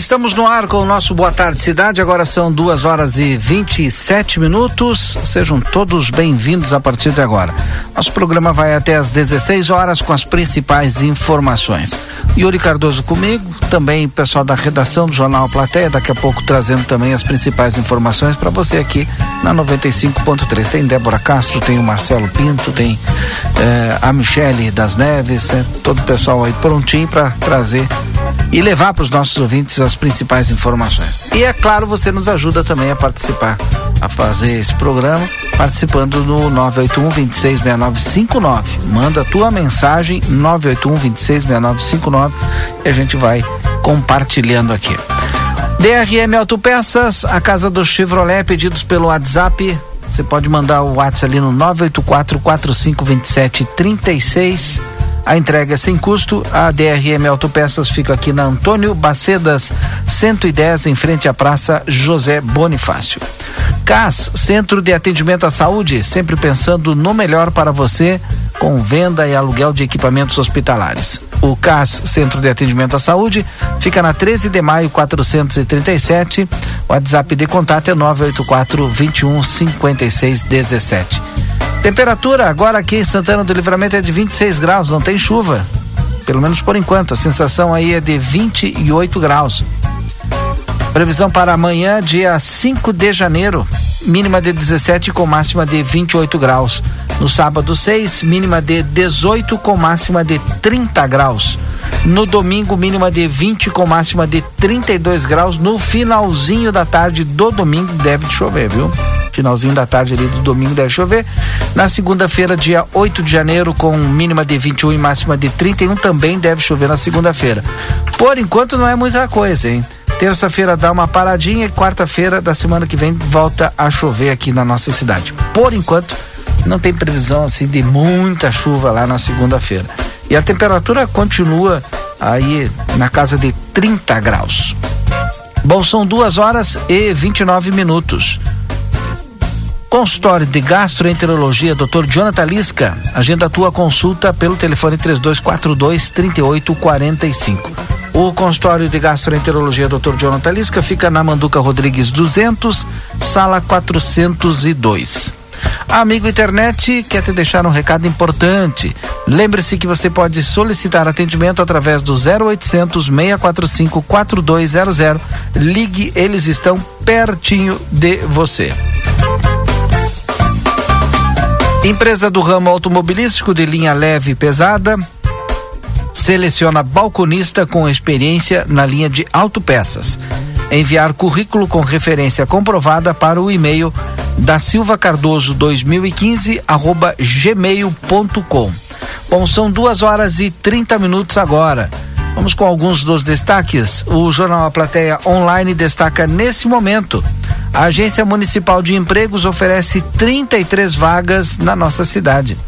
Estamos no ar com o nosso Boa Tarde Cidade. Agora são duas horas e 27 minutos. Sejam todos bem-vindos a partir de agora. Nosso programa vai até às 16 horas com as principais informações. Yuri Cardoso comigo, também pessoal da redação do Jornal Plateia, daqui a pouco trazendo também as principais informações para você aqui na 95.3. Tem Débora Castro, tem o Marcelo Pinto, tem eh, a Michele das Neves, né? todo o pessoal aí prontinho para trazer e levar para os nossos ouvintes as principais informações. E é claro, você nos ajuda também a participar, a fazer esse programa, participando no 981 266959. Manda a tua mensagem 981 266959 e a gente vai compartilhando aqui. DRM Autopeças, a casa do Chevrolet, pedidos pelo WhatsApp. Você pode mandar o WhatsApp ali no 984 4527 36 a entrega é sem custo. A DRM Autopeças fica aqui na Antônio Bacedas 110, em frente à Praça José Bonifácio. CAS, Centro de Atendimento à Saúde, sempre pensando no melhor para você, com venda e aluguel de equipamentos hospitalares. O CAS, Centro de Atendimento à Saúde, fica na 13 de maio 437. O WhatsApp de contato é 984 21 56 17. Temperatura agora aqui em Santana do Livramento é de 26 graus, não tem chuva. Pelo menos por enquanto. A sensação aí é de 28 graus. Previsão para amanhã, dia 5 de janeiro, mínima de 17 com máxima de 28 graus. No sábado 6, mínima de 18 com máxima de 30 graus. No domingo, mínima de 20 com máxima de 32 graus. No finalzinho da tarde do domingo deve chover, viu? finalzinho da tarde ali do domingo deve chover. Na segunda-feira, dia 8 de janeiro, com mínima de 21 e máxima de 31, também deve chover na segunda-feira. Por enquanto não é muita coisa, hein? Terça-feira dá uma paradinha e quarta-feira da semana que vem volta a chover aqui na nossa cidade. Por enquanto, não tem previsão assim de muita chuva lá na segunda-feira. E a temperatura continua aí na casa de 30 graus. Bom, são duas horas e 29 minutos. Consultório de Gastroenterologia, Dr. Jonathan Lisca. Agenda a tua consulta pelo telefone 3242 3845. O consultório de gastroenterologia Dr. Jonathan Lisca fica na Manduca Rodrigues 200, sala 402. Amigo internet, quer te deixar um recado importante. Lembre-se que você pode solicitar atendimento através do 0800 645 4200. Ligue, eles estão pertinho de você. Empresa do ramo automobilístico de linha leve e pesada seleciona balconista com experiência na linha de autopeças. Enviar currículo com referência comprovada para o e-mail da Silva Cardoso 2015 arroba gmail.com. Bom, são duas horas e 30 minutos agora. Vamos com alguns dos destaques. O Jornal A Plateia Online destaca nesse momento a Agência Municipal de Empregos oferece 33 vagas na nossa cidade.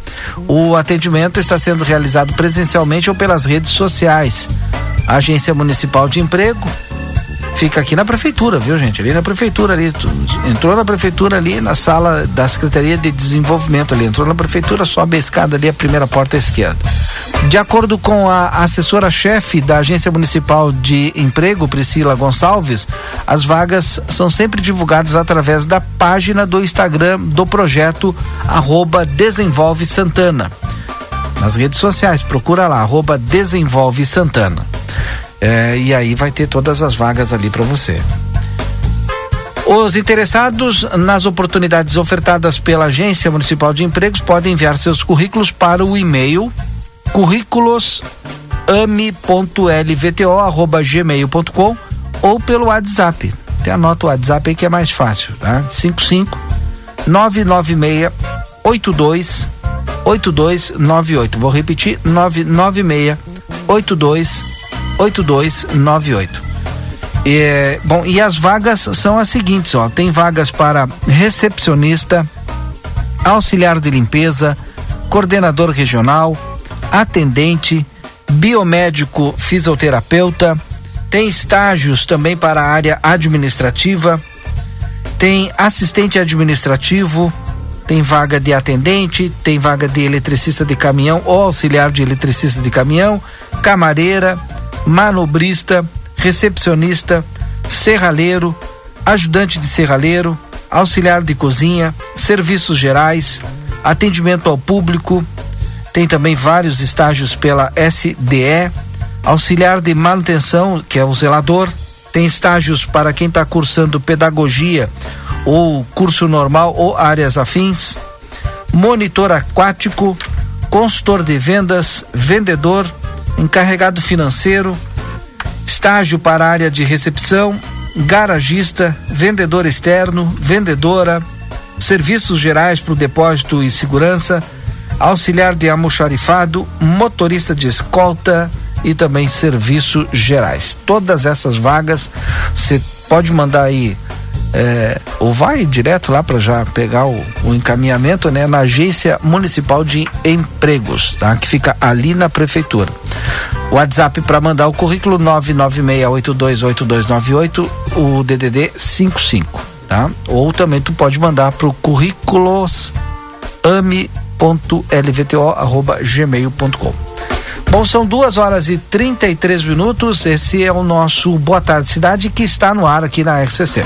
O atendimento está sendo realizado presencialmente ou pelas redes sociais. A Agência Municipal de Emprego fica aqui na prefeitura, viu, gente? Ali na prefeitura ali, entrou na prefeitura ali na sala da Secretaria de Desenvolvimento ali, entrou na prefeitura, sobe a escada ali a primeira porta à esquerda. De acordo com a assessora-chefe da Agência Municipal de Emprego, Priscila Gonçalves, as vagas são sempre divulgadas através da página do Instagram do projeto arroba Desenvolve Santana. Nas redes sociais, procura lá, arroba Desenvolve Santana. É, e aí vai ter todas as vagas ali para você. Os interessados nas oportunidades ofertadas pela Agência Municipal de Empregos podem enviar seus currículos para o e-mail currículosame.lvto@gmail.com ou pelo WhatsApp. Tem anota o WhatsApp aí que é mais fácil, tá? 55 996 82 8298. Vou repetir 996 82 8298. É, bom, e as vagas são as seguintes, ó. Tem vagas para recepcionista, auxiliar de limpeza, coordenador regional, atendente, biomédico fisioterapeuta, tem estágios também para a área administrativa, tem assistente administrativo, tem vaga de atendente, tem vaga de eletricista de caminhão ou auxiliar de eletricista de caminhão, camareira, manobrista, recepcionista, serralheiro, ajudante de serralheiro, auxiliar de cozinha, serviços gerais, atendimento ao público. Tem também vários estágios pela SDE, auxiliar de manutenção, que é o zelador. Tem estágios para quem está cursando pedagogia ou curso normal ou áreas afins. Monitor aquático, consultor de vendas, vendedor, encarregado financeiro, estágio para área de recepção, garagista, vendedor externo, vendedora, serviços gerais para o depósito e segurança, auxiliar de almoxarifado, motorista de escolta e também serviços gerais. Todas essas vagas você pode mandar aí é, ou vai direto lá para já pegar o, o, encaminhamento né, na agência municipal de empregos, tá? Que fica ali na prefeitura. WhatsApp para mandar o currículo 996828298, o DDD 55, tá? Ou também tu pode mandar pro currículos ame.lvto@gmail.com. Bom, são duas horas e 33 minutos. Esse é o nosso Boa Tarde Cidade que está no ar aqui na RCC.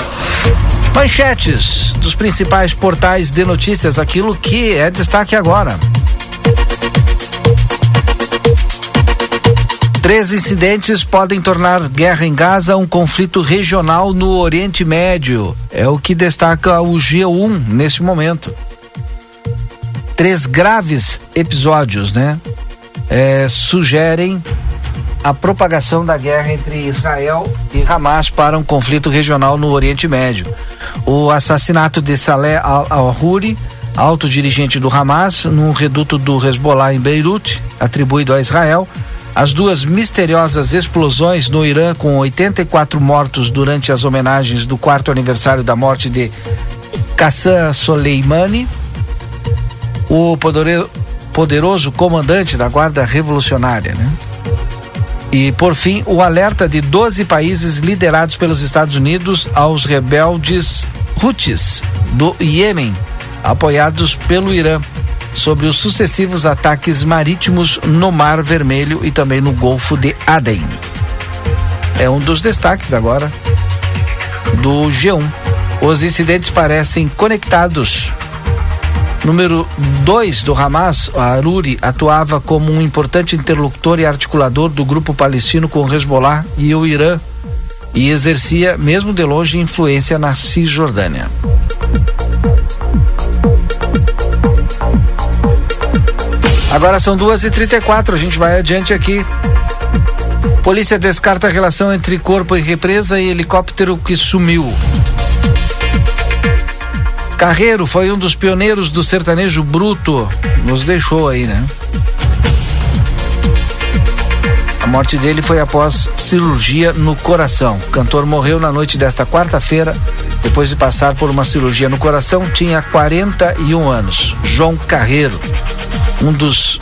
Manchetes dos principais portais de notícias, aquilo que é destaque agora. Três incidentes podem tornar guerra em Gaza um conflito regional no Oriente Médio. É o que destaca o G1 neste momento. Três graves episódios, né? É, sugerem a propagação da guerra entre Israel e Hamas para um conflito regional no Oriente Médio. O assassinato de Saleh al-Huri, alto dirigente do Hamas, num reduto do Hezbollah em Beirute, atribuído a Israel. As duas misteriosas explosões no Irã, com 84 mortos durante as homenagens do quarto aniversário da morte de Qassam Soleimani. O poderoso poderoso comandante da Guarda Revolucionária, né? E, por fim, o alerta de 12 países liderados pelos Estados Unidos aos rebeldes Houthis do Iêmen, apoiados pelo Irã, sobre os sucessivos ataques marítimos no Mar Vermelho e também no Golfo de Aden. É um dos destaques agora do G1. Os incidentes parecem conectados Número 2 do Hamas, Aruri, atuava como um importante interlocutor e articulador do grupo palestino com Hezbollah e o Irã e exercia, mesmo de longe, influência na Cisjordânia. Agora são duas e trinta e quatro, a gente vai adiante aqui. Polícia descarta a relação entre corpo e represa e helicóptero que sumiu. Carreiro foi um dos pioneiros do sertanejo bruto. Nos deixou aí, né? A morte dele foi após cirurgia no coração. O cantor morreu na noite desta quarta-feira, depois de passar por uma cirurgia no coração. Tinha 41 anos. João Carreiro, um dos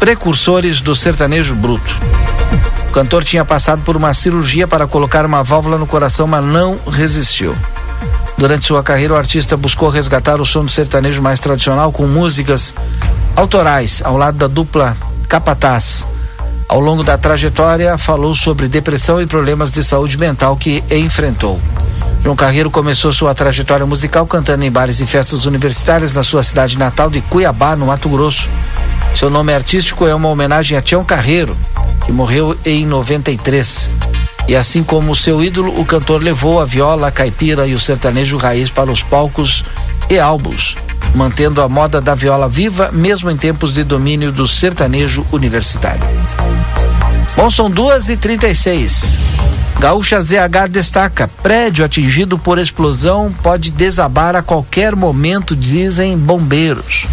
precursores do sertanejo bruto. O cantor tinha passado por uma cirurgia para colocar uma válvula no coração, mas não resistiu. Durante sua carreira, o artista buscou resgatar o som do sertanejo mais tradicional com músicas autorais, ao lado da dupla Capataz. Ao longo da trajetória, falou sobre depressão e problemas de saúde mental que enfrentou. João Carreiro começou sua trajetória musical cantando em bares e festas universitárias na sua cidade natal de Cuiabá, no Mato Grosso. Seu nome artístico é uma homenagem a Tião Carreiro, que morreu em 93. E assim como seu ídolo, o cantor levou a viola, a caipira e o sertanejo raiz para os palcos e álbuns, mantendo a moda da viola viva mesmo em tempos de domínio do sertanejo universitário. Bom, são duas e trinta e seis. Gaúcha ZH destaca: prédio atingido por explosão pode desabar a qualquer momento, dizem bombeiros.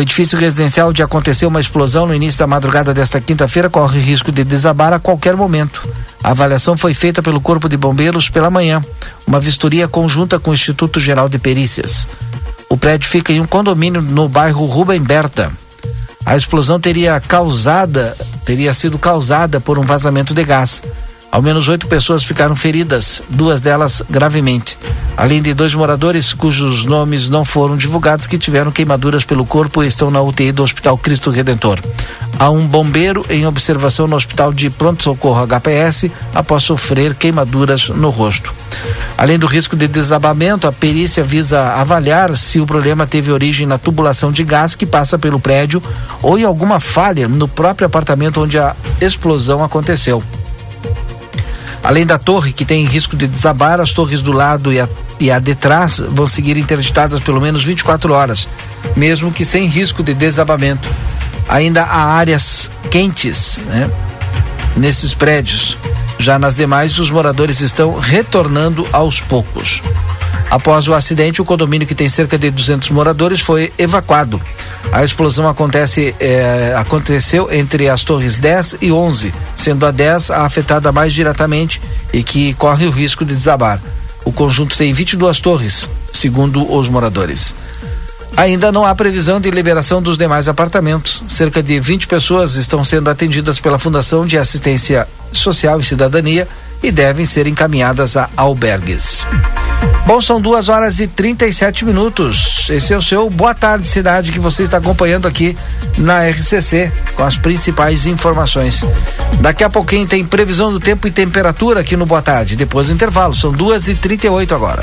O edifício residencial onde aconteceu uma explosão no início da madrugada desta quinta-feira corre risco de desabar a qualquer momento. A avaliação foi feita pelo Corpo de Bombeiros pela manhã, uma vistoria conjunta com o Instituto Geral de Perícias. O prédio fica em um condomínio no bairro Rubem Berta. A explosão teria causada, teria sido causada por um vazamento de gás. Ao menos oito pessoas ficaram feridas, duas delas gravemente. Além de dois moradores cujos nomes não foram divulgados que tiveram queimaduras pelo corpo e estão na UTI do Hospital Cristo Redentor. Há um bombeiro em observação no Hospital de Pronto Socorro HPS após sofrer queimaduras no rosto. Além do risco de desabamento, a perícia visa avaliar se o problema teve origem na tubulação de gás que passa pelo prédio ou em alguma falha no próprio apartamento onde a explosão aconteceu. Além da torre, que tem risco de desabar, as torres do lado e a, e a de trás vão seguir interditadas pelo menos 24 horas, mesmo que sem risco de desabamento. Ainda há áreas quentes né, nesses prédios. Já nas demais, os moradores estão retornando aos poucos. Após o acidente, o condomínio, que tem cerca de 200 moradores, foi evacuado. A explosão acontece, é, aconteceu entre as torres 10 e 11, sendo a 10 a afetada mais diretamente e que corre o risco de desabar. O conjunto tem 22 torres, segundo os moradores. Ainda não há previsão de liberação dos demais apartamentos. Cerca de 20 pessoas estão sendo atendidas pela Fundação de Assistência Social e Cidadania e devem ser encaminhadas a albergues. Bom, são duas horas e 37 minutos. Esse é o seu Boa Tarde Cidade que você está acompanhando aqui na RCC com as principais informações. Daqui a pouquinho tem previsão do tempo e temperatura aqui no Boa Tarde. Depois do intervalo, são duas e 38 agora.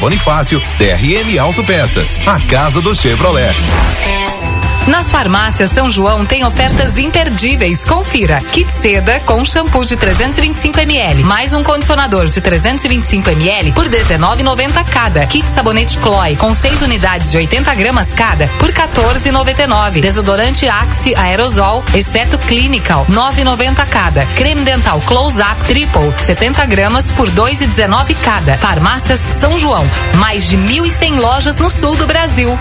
Bonifácio, DRM Autopeças, a casa do Chevrolet. Nas farmácias São João tem ofertas imperdíveis. Confira. Kit seda com shampoo de 325 ml, mais um condicionador de 325 ml por 19,90 cada. Kit sabonete Chloe com 6 unidades de 80 gramas cada por 14,99. Desodorante Axe aerosol, exceto Clinical, 9,90 cada. Creme dental Close Up Triple, 70 gramas por 2,19 cada. Farmácias São João, mais de 1.100 lojas no sul do Brasil.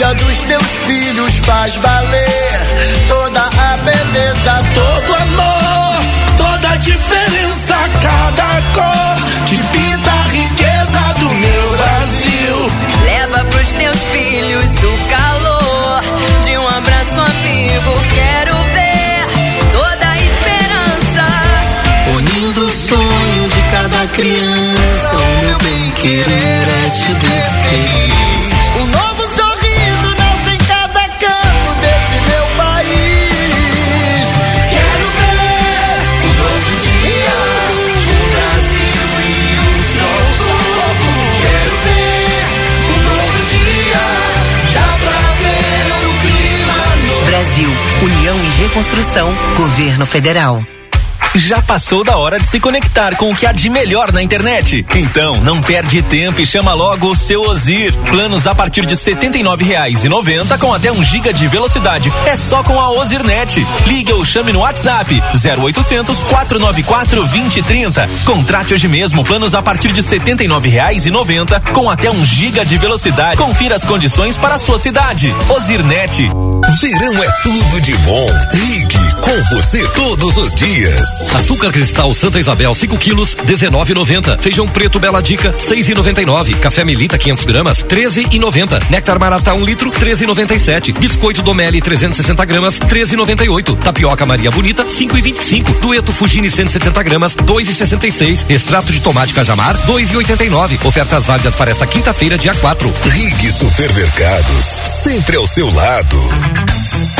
Cuida dos teus filhos, faz valer toda a beleza, todo amor, toda a diferença, cada cor que pinta a riqueza do meu Brasil. Leva pros teus filhos o calor de um abraço amigo. Quero ver toda a esperança. Unindo o sonho de cada criança, o meu bem querer é te ver feliz. Construção, Governo Federal. Já passou da hora de se conectar com o que há de melhor na internet? Então, não perde tempo e chama logo o seu Ozir. Planos a partir de R$ 79,90 com até um giga de velocidade. É só com a Ozirnet. Ligue ou chame no WhatsApp 0800 494 2030. Contrate hoje mesmo planos a partir de R$ 79,90 com até um giga de velocidade. Confira as condições para a sua cidade. Ozirnet. Verão é tudo de bom. Ligue com você todos os dias. Açúcar cristal Santa Isabel 5 quilos 19,90. Feijão preto Bela Dica 6,99. Café Melita 500 gramas 13,90. Néctar Maratá 1 um litro 13,97. Biscoito Domelli 360 gramas 13,98. Tapioca Maria Bonita 5,25. Dueto Fugini 170 gramas 2,66. Extrato de tomate Cajamar 2,89. Ofertas válidas para esta quinta-feira dia 4. Rig Supermercados sempre ao seu lado.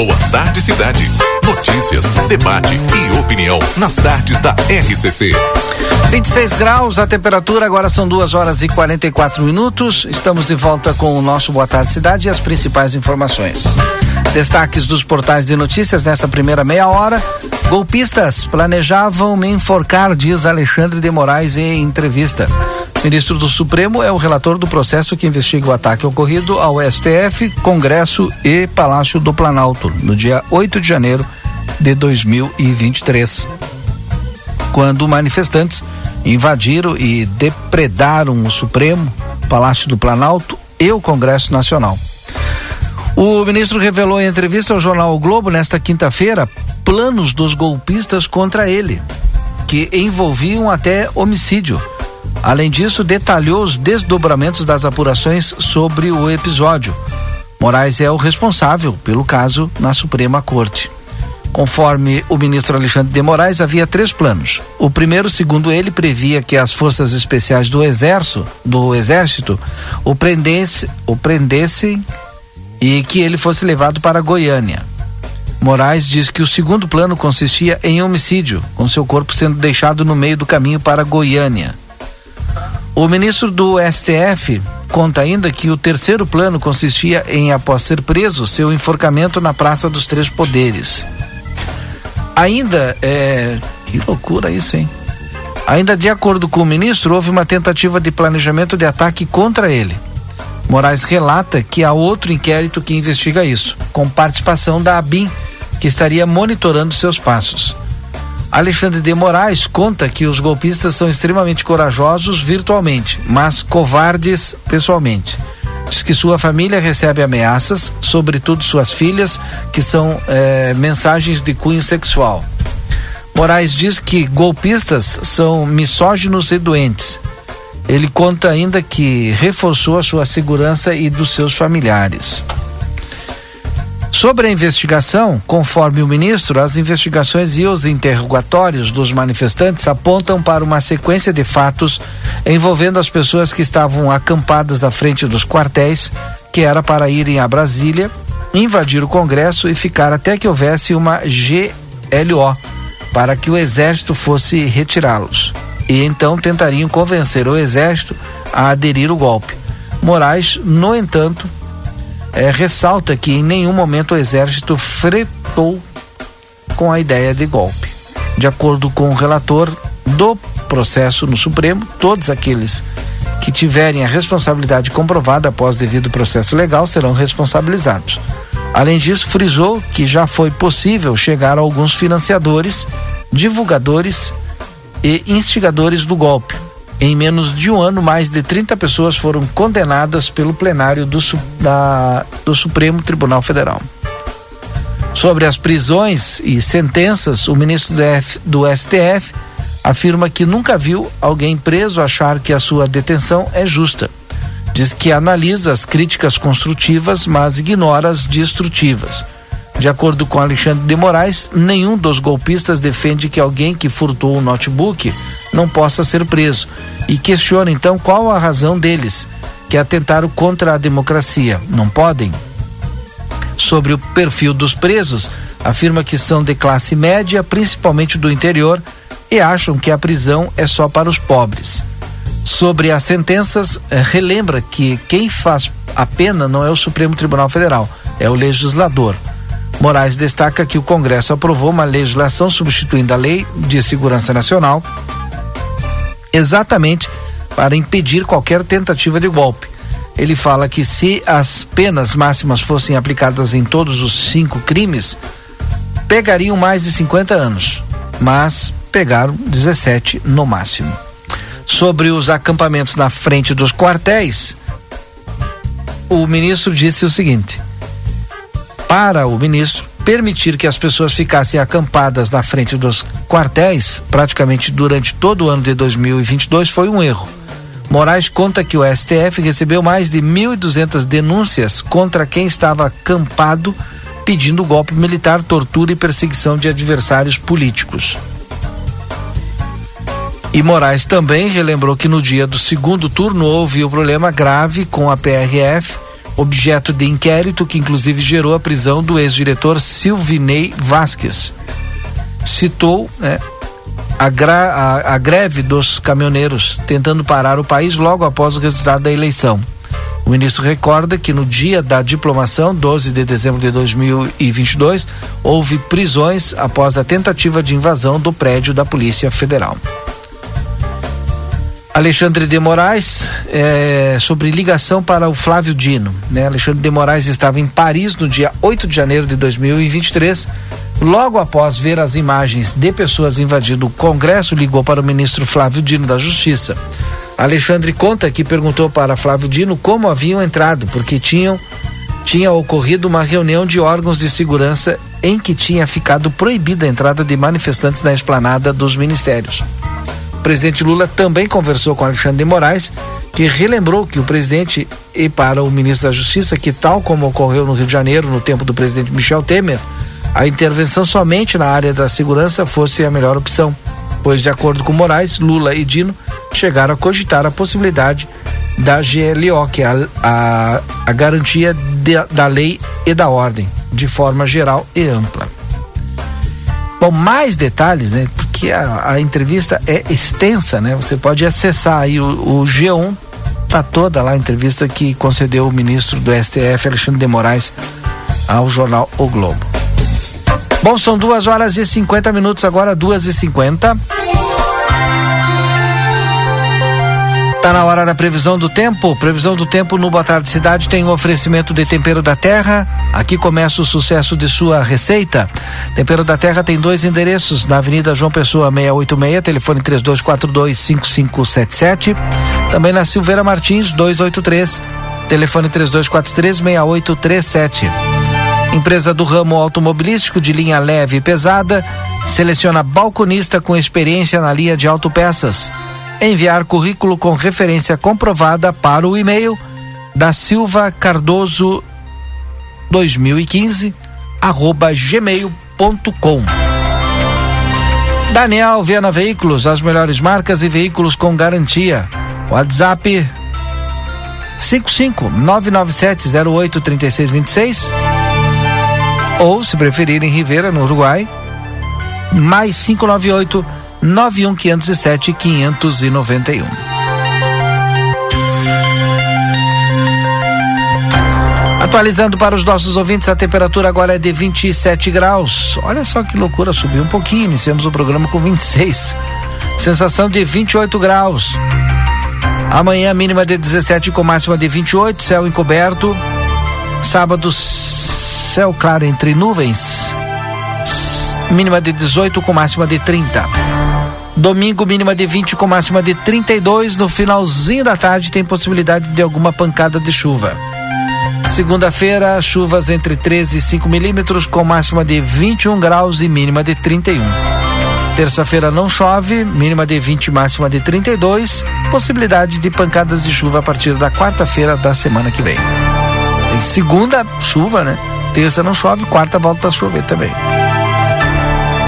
Boa tarde, cidade. Notícias, debate e opinião nas tardes da RCC. 26 graus, a temperatura agora são 2 horas e 44 minutos. Estamos de volta com o nosso Boa Tarde Cidade e as principais informações. Destaques dos portais de notícias nessa primeira meia hora. Golpistas planejavam me enforcar, diz Alexandre de Moraes em entrevista. Ministro do Supremo é o relator do processo que investiga o ataque ocorrido ao STF, Congresso e Palácio do Planalto, no dia 8 de janeiro de 2023. Quando manifestantes invadiram e depredaram o Supremo, Palácio do Planalto e o Congresso Nacional. O ministro revelou em entrevista ao jornal o Globo nesta quinta-feira planos dos golpistas contra ele, que envolviam até homicídio. Além disso, detalhou os desdobramentos das apurações sobre o episódio. Moraes é o responsável pelo caso na Suprema Corte. Conforme o ministro Alexandre de Moraes, havia três planos. O primeiro, segundo ele, previa que as forças especiais do Exército, do Exército o, prendesse, o prendessem e que ele fosse levado para Goiânia. Moraes diz que o segundo plano consistia em homicídio, com seu corpo sendo deixado no meio do caminho para Goiânia. O ministro do STF conta ainda que o terceiro plano consistia em, após ser preso, seu enforcamento na Praça dos Três Poderes. Ainda, é. Que loucura isso, hein? Ainda de acordo com o ministro, houve uma tentativa de planejamento de ataque contra ele. Moraes relata que há outro inquérito que investiga isso, com participação da ABIN, que estaria monitorando seus passos. Alexandre de Moraes conta que os golpistas são extremamente corajosos virtualmente, mas covardes pessoalmente. Diz que sua família recebe ameaças, sobretudo suas filhas, que são eh, mensagens de cunho sexual. Moraes diz que golpistas são misóginos e doentes. Ele conta ainda que reforçou a sua segurança e dos seus familiares. Sobre a investigação, conforme o ministro, as investigações e os interrogatórios dos manifestantes apontam para uma sequência de fatos envolvendo as pessoas que estavam acampadas na frente dos quartéis, que era para irem a Brasília, invadir o Congresso e ficar até que houvesse uma GLO, para que o Exército fosse retirá-los. E então tentariam convencer o Exército a aderir o golpe. Moraes, no entanto, é, ressalta que em nenhum momento o exército fretou com a ideia de golpe. De acordo com o relator do processo no Supremo, todos aqueles que tiverem a responsabilidade comprovada após devido processo legal serão responsabilizados. Além disso, frisou que já foi possível chegar a alguns financiadores, divulgadores e instigadores do golpe. Em menos de um ano, mais de 30 pessoas foram condenadas pelo plenário do, da, do Supremo Tribunal Federal. Sobre as prisões e sentenças, o ministro do, F, do STF afirma que nunca viu alguém preso achar que a sua detenção é justa. Diz que analisa as críticas construtivas, mas ignora as destrutivas. De acordo com Alexandre de Moraes, nenhum dos golpistas defende que alguém que furtou um notebook não possa ser preso e questiona então qual a razão deles, que atentaram contra a democracia. Não podem? Sobre o perfil dos presos, afirma que são de classe média, principalmente do interior, e acham que a prisão é só para os pobres. Sobre as sentenças, eh, relembra que quem faz a pena não é o Supremo Tribunal Federal, é o legislador. Moraes destaca que o Congresso aprovou uma legislação substituindo a Lei de Segurança Nacional exatamente para impedir qualquer tentativa de golpe. Ele fala que se as penas máximas fossem aplicadas em todos os cinco crimes, pegariam mais de 50 anos, mas pegaram 17 no máximo. Sobre os acampamentos na frente dos quartéis, o ministro disse o seguinte: para o ministro permitir que as pessoas ficassem acampadas na frente dos quartéis, praticamente durante todo o ano de 2022, foi um erro. Moraes conta que o STF recebeu mais de 1.200 denúncias contra quem estava acampado pedindo golpe militar, tortura e perseguição de adversários políticos. E Moraes também relembrou que no dia do segundo turno houve um problema grave com a PRF, objeto de inquérito que inclusive gerou a prisão do ex-diretor Silvinei Vasques. Citou né, a, a, a greve dos caminhoneiros tentando parar o país logo após o resultado da eleição. O ministro recorda que no dia da diplomação, 12 de dezembro de 2022, houve prisões após a tentativa de invasão do prédio da Polícia Federal. Alexandre de Moraes, é, sobre ligação para o Flávio Dino. Né? Alexandre de Moraes estava em Paris no dia 8 de janeiro de 2023. Logo após ver as imagens de pessoas invadindo o Congresso, ligou para o ministro Flávio Dino da Justiça. Alexandre conta que perguntou para Flávio Dino como haviam entrado, porque tinham tinha ocorrido uma reunião de órgãos de segurança em que tinha ficado proibida a entrada de manifestantes na esplanada dos ministérios. O presidente Lula também conversou com Alexandre de Moraes, que relembrou que o presidente e para o ministro da Justiça que tal como ocorreu no Rio de Janeiro no tempo do presidente Michel Temer, a intervenção somente na área da segurança fosse a melhor opção, pois de acordo com Moraes, Lula e Dino chegaram a cogitar a possibilidade da GLO, que é a, a, a garantia de, da lei e da ordem, de forma geral e ampla. Bom, mais detalhes, né? Porque a, a entrevista é extensa, né? Você pode acessar aí o, o G1, tá toda lá a entrevista que concedeu o ministro do STF, Alexandre de Moraes, ao jornal O Globo. Bom, são duas horas e 50 minutos, agora duas e cinquenta. Tá na hora da previsão do tempo. Previsão do tempo no Boa Tarde Cidade tem um oferecimento de tempero da terra. Aqui começa o sucesso de sua receita. Tempero da Terra tem dois endereços: na Avenida João Pessoa 686, telefone 3242 5577. Também na Silveira Martins 283, telefone 3243 6837. Empresa do ramo automobilístico de linha leve e pesada, seleciona balconista com experiência na linha de autopeças enviar currículo com referência comprovada para o e-mail da Silva Cardoso 2015 arroba gmail.com Daniel Viana Veículos, as melhores marcas e veículos com garantia. WhatsApp 55 997 08 3626 ou se preferirem Rivera no Uruguai mais 598 91507 591. Atualizando para os nossos ouvintes, a temperatura agora é de 27 graus. Olha só que loucura, subiu um pouquinho. Iniciamos o programa com 26. Sensação de 28 graus. Amanhã mínima de 17 com máxima de 28, céu encoberto. Sábado céu claro entre nuvens. Mínima de 18 com máxima de 30. Domingo mínima de 20 com máxima de 32. No finalzinho da tarde tem possibilidade de alguma pancada de chuva. Segunda-feira, chuvas entre 13 e 5 milímetros, com máxima de 21 graus e mínima de 31. Terça-feira não chove, mínima de 20, máxima de 32. Possibilidade de pancadas de chuva a partir da quarta-feira da semana que vem. Tem segunda, chuva, né? Terça não chove, quarta volta a chover também.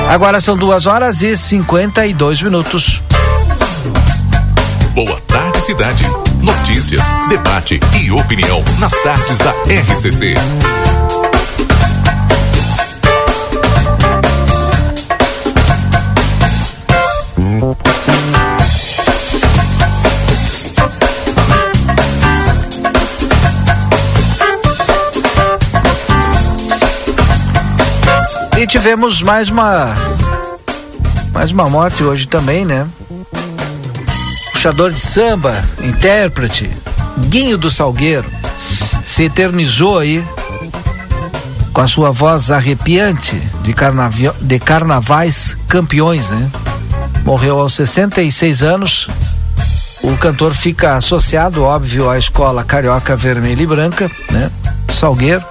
Agora são duas horas e 52 minutos. Boa tarde, cidade. Notícias, debate e opinião nas tardes da RCC. E tivemos mais uma mais uma morte hoje também, né? Puxador de samba, intérprete, Guinho do Salgueiro, se eternizou aí com a sua voz arrepiante de, carnaval, de carnavais campeões, né? Morreu aos 66 anos. O cantor fica associado, óbvio, à escola carioca vermelha e branca, né? Salgueiro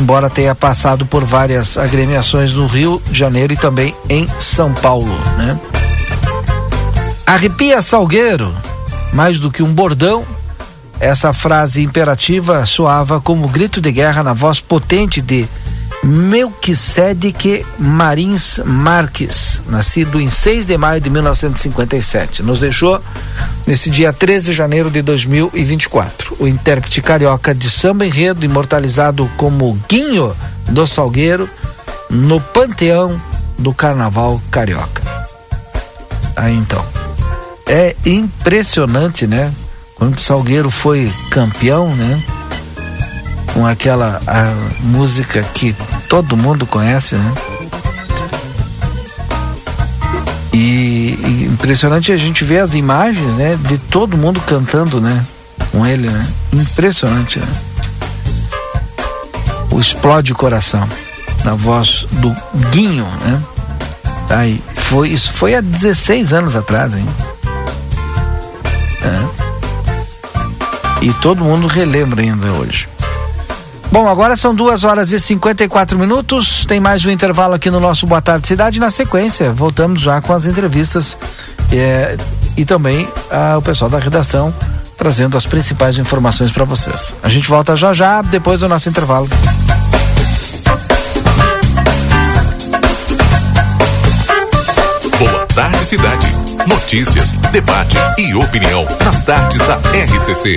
embora tenha passado por várias agremiações no Rio de Janeiro e também em São Paulo, né? Arrepia Salgueiro, mais do que um bordão, essa frase imperativa soava como grito de guerra na voz potente de Melquisedeque Marins Marques, nascido em 6 de maio de 1957. Nos deixou nesse dia 13 de janeiro de 2024. O intérprete carioca de samba enredo, imortalizado como Guinho do Salgueiro, no panteão do carnaval carioca. Aí então. É impressionante, né? Quando o Salgueiro foi campeão, né? com aquela música que todo mundo conhece, né? E, e, impressionante a gente ver as imagens, né, de todo mundo cantando, né, com ele, né? Impressionante, né? O explode coração na voz do Guinho, né? Aí foi isso foi há 16 anos atrás, hein? É. E todo mundo relembra ainda hoje. Bom, agora são duas horas e 54 minutos. Tem mais um intervalo aqui no nosso Boa Tarde Cidade. Na sequência, voltamos já com as entrevistas é, e também ah, o pessoal da redação trazendo as principais informações para vocês. A gente volta já já, depois do nosso intervalo. Boa Tarde Cidade. Notícias, debate e opinião nas tardes da RCC.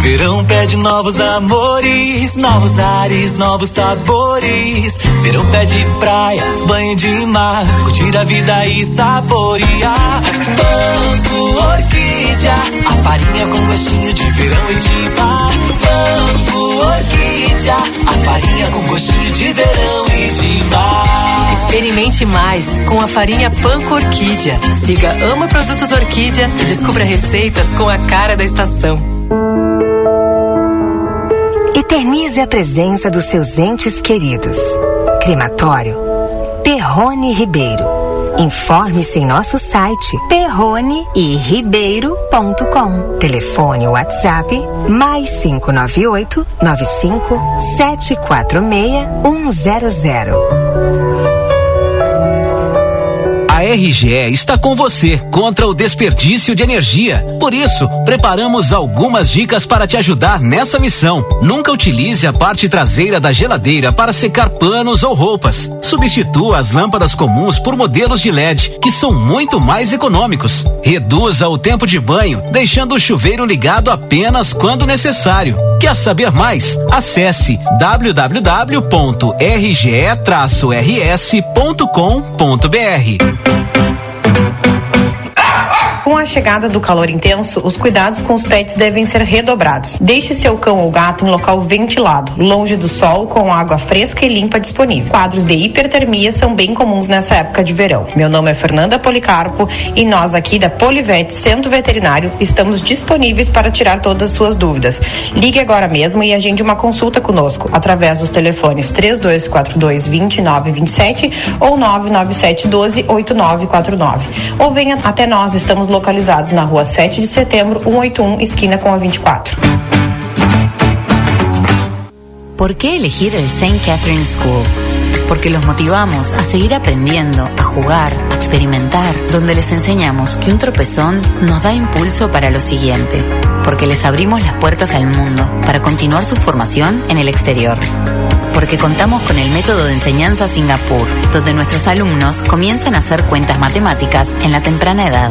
Verão pede novos amores, novos ares, novos sabores. Verão pede praia, banho de mar, curtir a vida e saborear. Banco Orquídea, a farinha com gostinho de verão e de mar. Banco Orquídea, a farinha com gostinho de verão e. Experimente mais com a farinha Panko Orquídea. Siga Ama Produtos Orquídea e descubra receitas com a cara da estação. Eternize a presença dos seus entes queridos. Crematório Perrone Ribeiro. Informe-se em nosso site perrone-ribeiro.com. Telefone WhatsApp mais 598 95 746 100. RGE está com você contra o desperdício de energia. Por isso, preparamos algumas dicas para te ajudar nessa missão. Nunca utilize a parte traseira da geladeira para secar panos ou roupas. Substitua as lâmpadas comuns por modelos de LED, que são muito mais econômicos. Reduza o tempo de banho, deixando o chuveiro ligado apenas quando necessário. Quer saber mais? Acesse www.rge-rs.com.br. Com a chegada do calor intenso, os cuidados com os pets devem ser redobrados. Deixe seu cão ou gato em local ventilado, longe do sol, com água fresca e limpa disponível. Quadros de hipertermia são bem comuns nessa época de verão. Meu nome é Fernanda Policarpo e nós aqui da Polivet Centro Veterinário estamos disponíveis para tirar todas as suas dúvidas. Ligue agora mesmo e agende uma consulta conosco através dos telefones 3242 2927 ou 997 12 8949. Ou venha até nós, estamos localizados na rua 7 de setembro, 181, esquina com a 24. ¿Por qué elegir el St. Catherine School? Porque los motivamos a seguir aprendiendo, a jugar, a experimentar, donde les enseñamos que un tropezón nos da impulso para lo siguiente, porque les abrimos las puertas al mundo para continuar su formación en el exterior. Porque contamos con el método de enseñanza Singapur, donde nuestros alumnos comienzan a hacer cuentas matemáticas en la temprana edad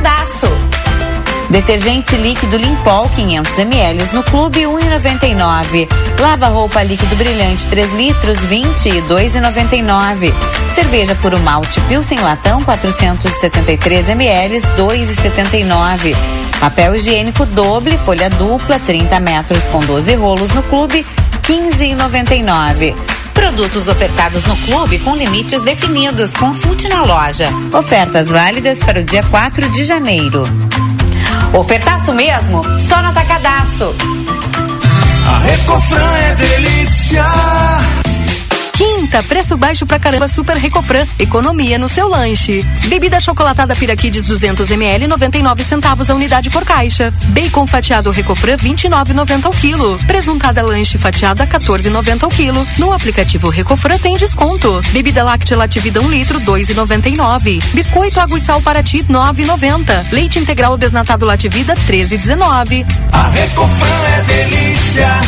Atacadaço. Detergente líquido Limpol 500 ml no clube 1,99. Lava roupa líquido brilhante 3 litros 22,99. Cerveja puro malte Pilsen latão 473 ml 2,79. Papel higiênico doble folha dupla 30 metros com 12 rolos no clube 15,99. Produtos ofertados no clube com limites definidos. Consulte na loja. Ofertas válidas para o dia 4 de janeiro. Ofertaço mesmo? Só no Atacadaço. A Recofran é delícia. Quinta, preço baixo pra caramba, Super Recofran. Economia no seu lanche. Bebida chocolatada Piraquides 200 ml, 99 centavos a unidade por caixa. Bacon fatiado Recofran, 29,90 o quilo. Presuntada lanche fatiada, 14,90 o quilo. No aplicativo Recofran tem desconto. Bebida láctea Lativida 1 litro, 2,99. Biscoito água e sal para ti, 9,90. Leite integral desnatado Lativida, 13,19. A Recofran é delícia.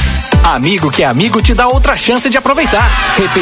Amigo que é amigo te dá outra chance de aproveitar. Repetindo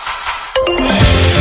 Yeah.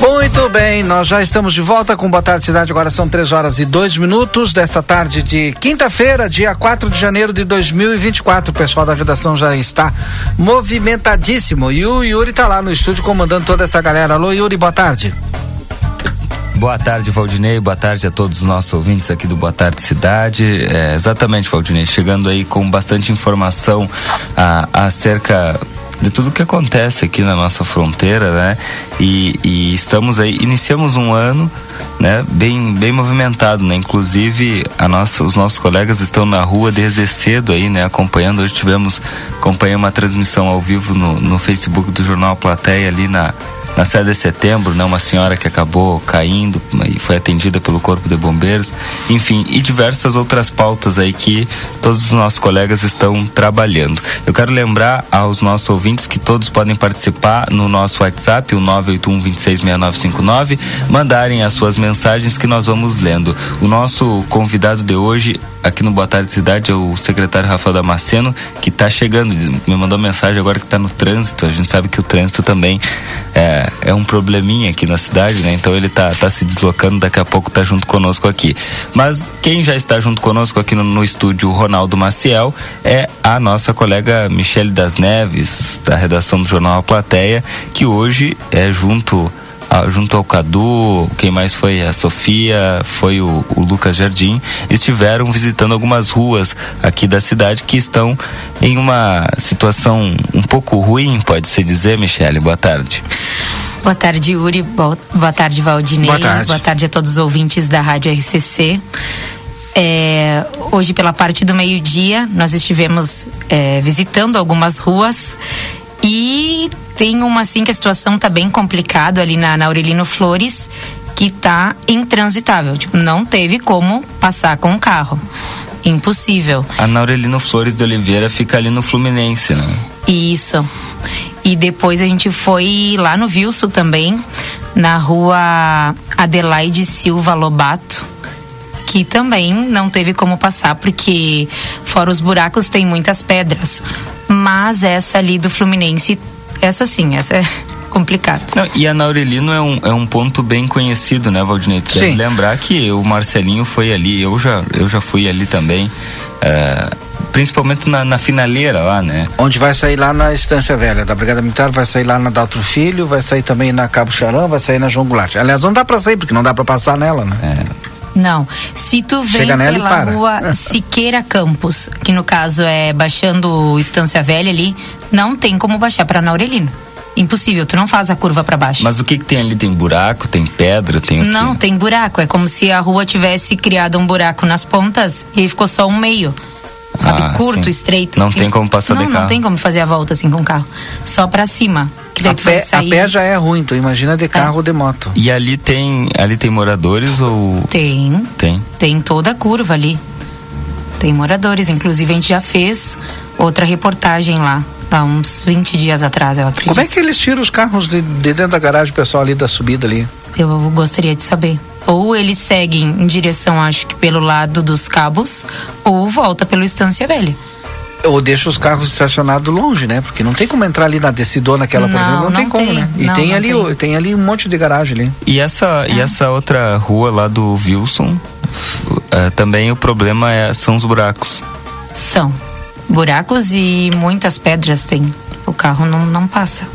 Muito bem, nós já estamos de volta com Boa Tarde Cidade. Agora são três horas e dois minutos desta tarde de quinta-feira, dia 4 de janeiro de 2024. O pessoal da redação já está movimentadíssimo. E o Yuri está lá no estúdio comandando toda essa galera. Alô, Yuri, boa tarde. Boa tarde, Valdinei. Boa tarde a todos os nossos ouvintes aqui do Boa Tarde Cidade. É, exatamente, Valdinei, chegando aí com bastante informação a, acerca de tudo que acontece aqui na nossa fronteira, né? E, e, estamos aí, iniciamos um ano, né? Bem, bem movimentado, né? Inclusive, a nossa, os nossos colegas estão na rua desde cedo aí, né? Acompanhando, hoje tivemos, acompanhando uma transmissão ao vivo no, no Facebook do Jornal Plateia ali na na 7 de setembro, né, uma senhora que acabou caindo e foi atendida pelo Corpo de Bombeiros, enfim, e diversas outras pautas aí que todos os nossos colegas estão trabalhando. Eu quero lembrar aos nossos ouvintes que todos podem participar no nosso WhatsApp, o 981 266959, mandarem as suas mensagens que nós vamos lendo. O nosso convidado de hoje aqui no Boa Tarde Cidade é o secretário Rafael Damasceno, que está chegando, me mandou mensagem agora que está no trânsito. A gente sabe que o trânsito também é, é um probleminha aqui na cidade, né? Então ele está tá se deslocando, daqui a pouco está junto conosco aqui. Mas quem já está junto conosco aqui no, no estúdio, Ronaldo Maciel, é a nossa colega Michele das Neves, da redação do Jornal A Plateia, que hoje é junto ah, junto ao Cadu, quem mais foi? A Sofia, foi o, o, Lucas Jardim, estiveram visitando algumas ruas aqui da cidade que estão em uma situação um pouco ruim, pode-se dizer, Michele. Boa tarde. Boa tarde, Yuri. Boa tarde, Valdinei. Boa tarde. Boa tarde a todos os ouvintes da Rádio RCC. É, hoje, pela parte do meio-dia, nós estivemos é, visitando algumas ruas e tem uma assim que a situação tá bem complicada ali na, na Aurelino Flores, que tá intransitável. Tipo, não teve como passar com o carro. Impossível. A Naurelino Flores de Oliveira fica ali no Fluminense, né? Isso. E depois a gente foi lá no Vilso também, na rua Adelaide Silva Lobato, que também não teve como passar, porque fora os buracos tem muitas pedras. Mas essa ali do Fluminense, essa sim, essa é complicado. Não, e a Naurelino é um, é um ponto bem conhecido, né, Valdinei? Tu deve lembrar que o Marcelinho foi ali, eu já, eu já fui ali também. Uh, principalmente na, na, finaleira lá, né? Onde vai sair lá na Estância Velha da Brigada Militar, vai sair lá na Daltro Filho, vai sair também na Cabo Charão, vai sair na João Goulart. Aliás, não dá para sair, porque não dá para passar nela, né? É. Não. Se tu vem pela rua Siqueira Campos, que no caso é baixando Estância Velha ali, não tem como baixar para Naurelino. Impossível, tu não faz a curva para baixo. Mas o que, que tem ali? Tem buraco, tem pedra, tem Não, tem buraco. É como se a rua tivesse criado um buraco nas pontas e ficou só um meio. Sabe, ah, curto, sim. estreito. Não e... tem como passar não, de carro. Não tem como fazer a volta assim com o carro. Só para cima. Que daí a, pé, sair... a pé já é ruim, tu imagina de carro é. ou de moto. E ali tem, ali tem moradores ou Tem. Tem. Tem toda a curva ali. Tem moradores, inclusive a gente já fez outra reportagem lá há uns 20 dias atrás, eu acredito. Como é que eles tiram os carros de, de dentro da garagem, pessoal ali da subida ali? Eu gostaria de saber. Ou eles seguem em direção, acho que pelo lado dos cabos, ou volta pelo Estância Velha. Ou deixa os carros estacionados longe, né? Porque não tem como entrar ali na decidona aquela, por exemplo, não, não tem como, tem. né? E não, tem, ali, tem. tem ali um monte de garagem ali. E essa, é. e essa outra rua lá do Wilson, uh, também o problema é, são os buracos. São. Buracos e muitas pedras tem. O carro não, não passa.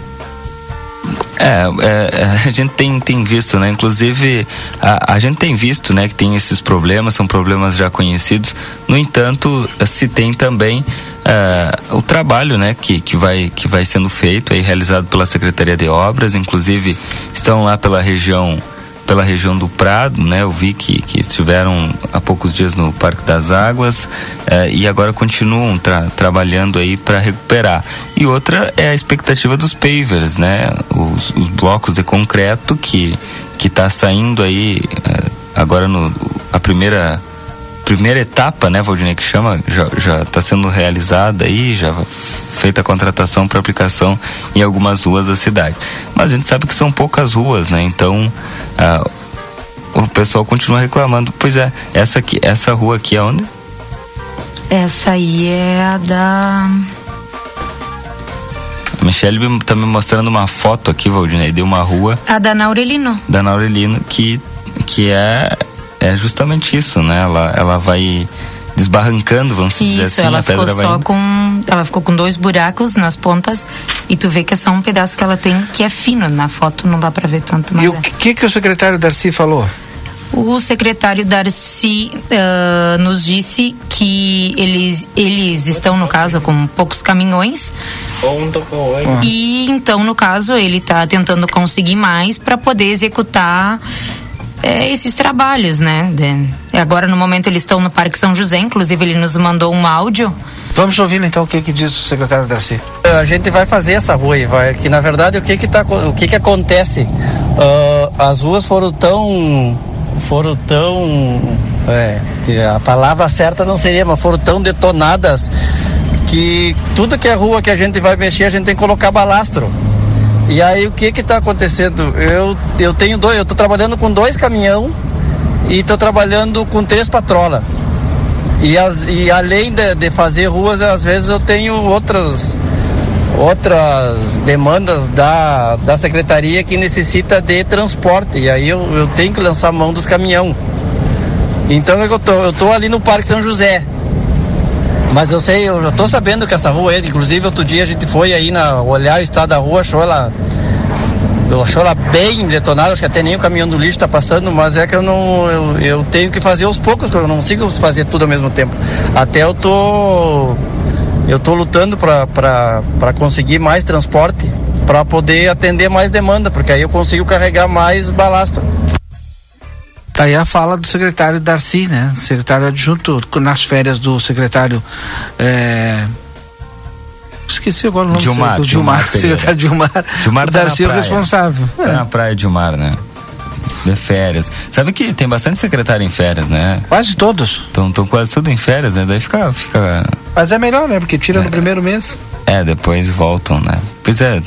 É, é, é, a gente tem, tem visto, né? Inclusive, a, a gente tem visto, né, que tem esses problemas, são problemas já conhecidos. No entanto, se tem também uh, o trabalho, né, que, que, vai, que vai sendo feito, aí, realizado pela Secretaria de Obras, inclusive estão lá pela região pela região do Prado, né? Eu vi que, que estiveram há poucos dias no Parque das Águas eh, e agora continuam tra trabalhando aí para recuperar. E outra é a expectativa dos pavers, né? Os, os blocos de concreto que que está saindo aí eh, agora no a primeira primeira etapa, né, Valdinei, que chama, já está sendo realizada aí, já feita a contratação para aplicação em algumas ruas da cidade. Mas a gente sabe que são poucas ruas, né? Então ah, o pessoal continua reclamando. Pois é, essa aqui, essa rua aqui é onde? Essa aí é a da A Michelle me- tá me mostrando uma foto aqui, Valdinei, de uma rua A da Ana Aurelino. da Ana Aurelino que, que é, é justamente isso, né? Ela, ela vai desbarrancando, vamos dizer Isso, assim, ela a ficou só indo. com. Ela ficou com dois buracos nas pontas e tu vê que é só um pedaço que ela tem que é fino. Na foto não dá pra ver tanto, mas E é. o que, que o secretário Darcy falou? O secretário Darcy ah, nos disse que eles, eles estão, no caso, com poucos caminhões. E então, no caso, ele está tentando conseguir mais para poder executar eh, esses trabalhos, né? De- agora, no momento, eles estão no Parque São José, inclusive ele nos mandou um áudio. Vamos ouvir então o que, que diz o secretário Darcy. A gente vai fazer essa rua e vai, que na verdade o que que tá, o que que acontece? Ah, as ruas foram tão, foram tão, é, a palavra certa não seria, mas foram tão detonadas que tudo que é rua que a gente vai mexer a gente tem que colocar balastro. E aí o que que tá acontecendo? Eu eu tenho dois, eu tô trabalhando com dois caminhão e tô trabalhando com três patrolas. E, as, e além de, de fazer ruas, às vezes eu tenho outras outras demandas da, da secretaria que necessita de transporte. E aí eu, eu tenho que lançar mão dos caminhão. Então eu tô, eu tô ali no Parque São José. Mas eu sei, eu tô sabendo que essa rua aí, inclusive outro dia a gente foi aí na olhar o estado da rua, achou ela achou ela bem detonada, acho que até nem o caminhão do lixo está passando, mas é que eu não. Eu, eu tenho que fazer aos poucos, porque eu não consigo fazer tudo ao mesmo tempo. Até eu tô. Eu tô lutando para conseguir mais transporte, para poder atender mais demanda, porque aí eu consigo carregar mais balastro. Tá aí a fala do secretário Darcy, né? Secretário adjunto nas férias do secretário. é, Esqueci agora o nome Dilmar, do Dilmar Dilmar, secretário Dilmar. Dilmar o tá Darcy é o responsável. Tá na praia de mar, né? De férias. Sabe que tem bastante secretário em férias, né? Quase todos. Estão quase tudo em férias, né? Daí fica. fica Mas é melhor, né? Porque tira no primeiro mês. é, depois voltam, né? Pois é.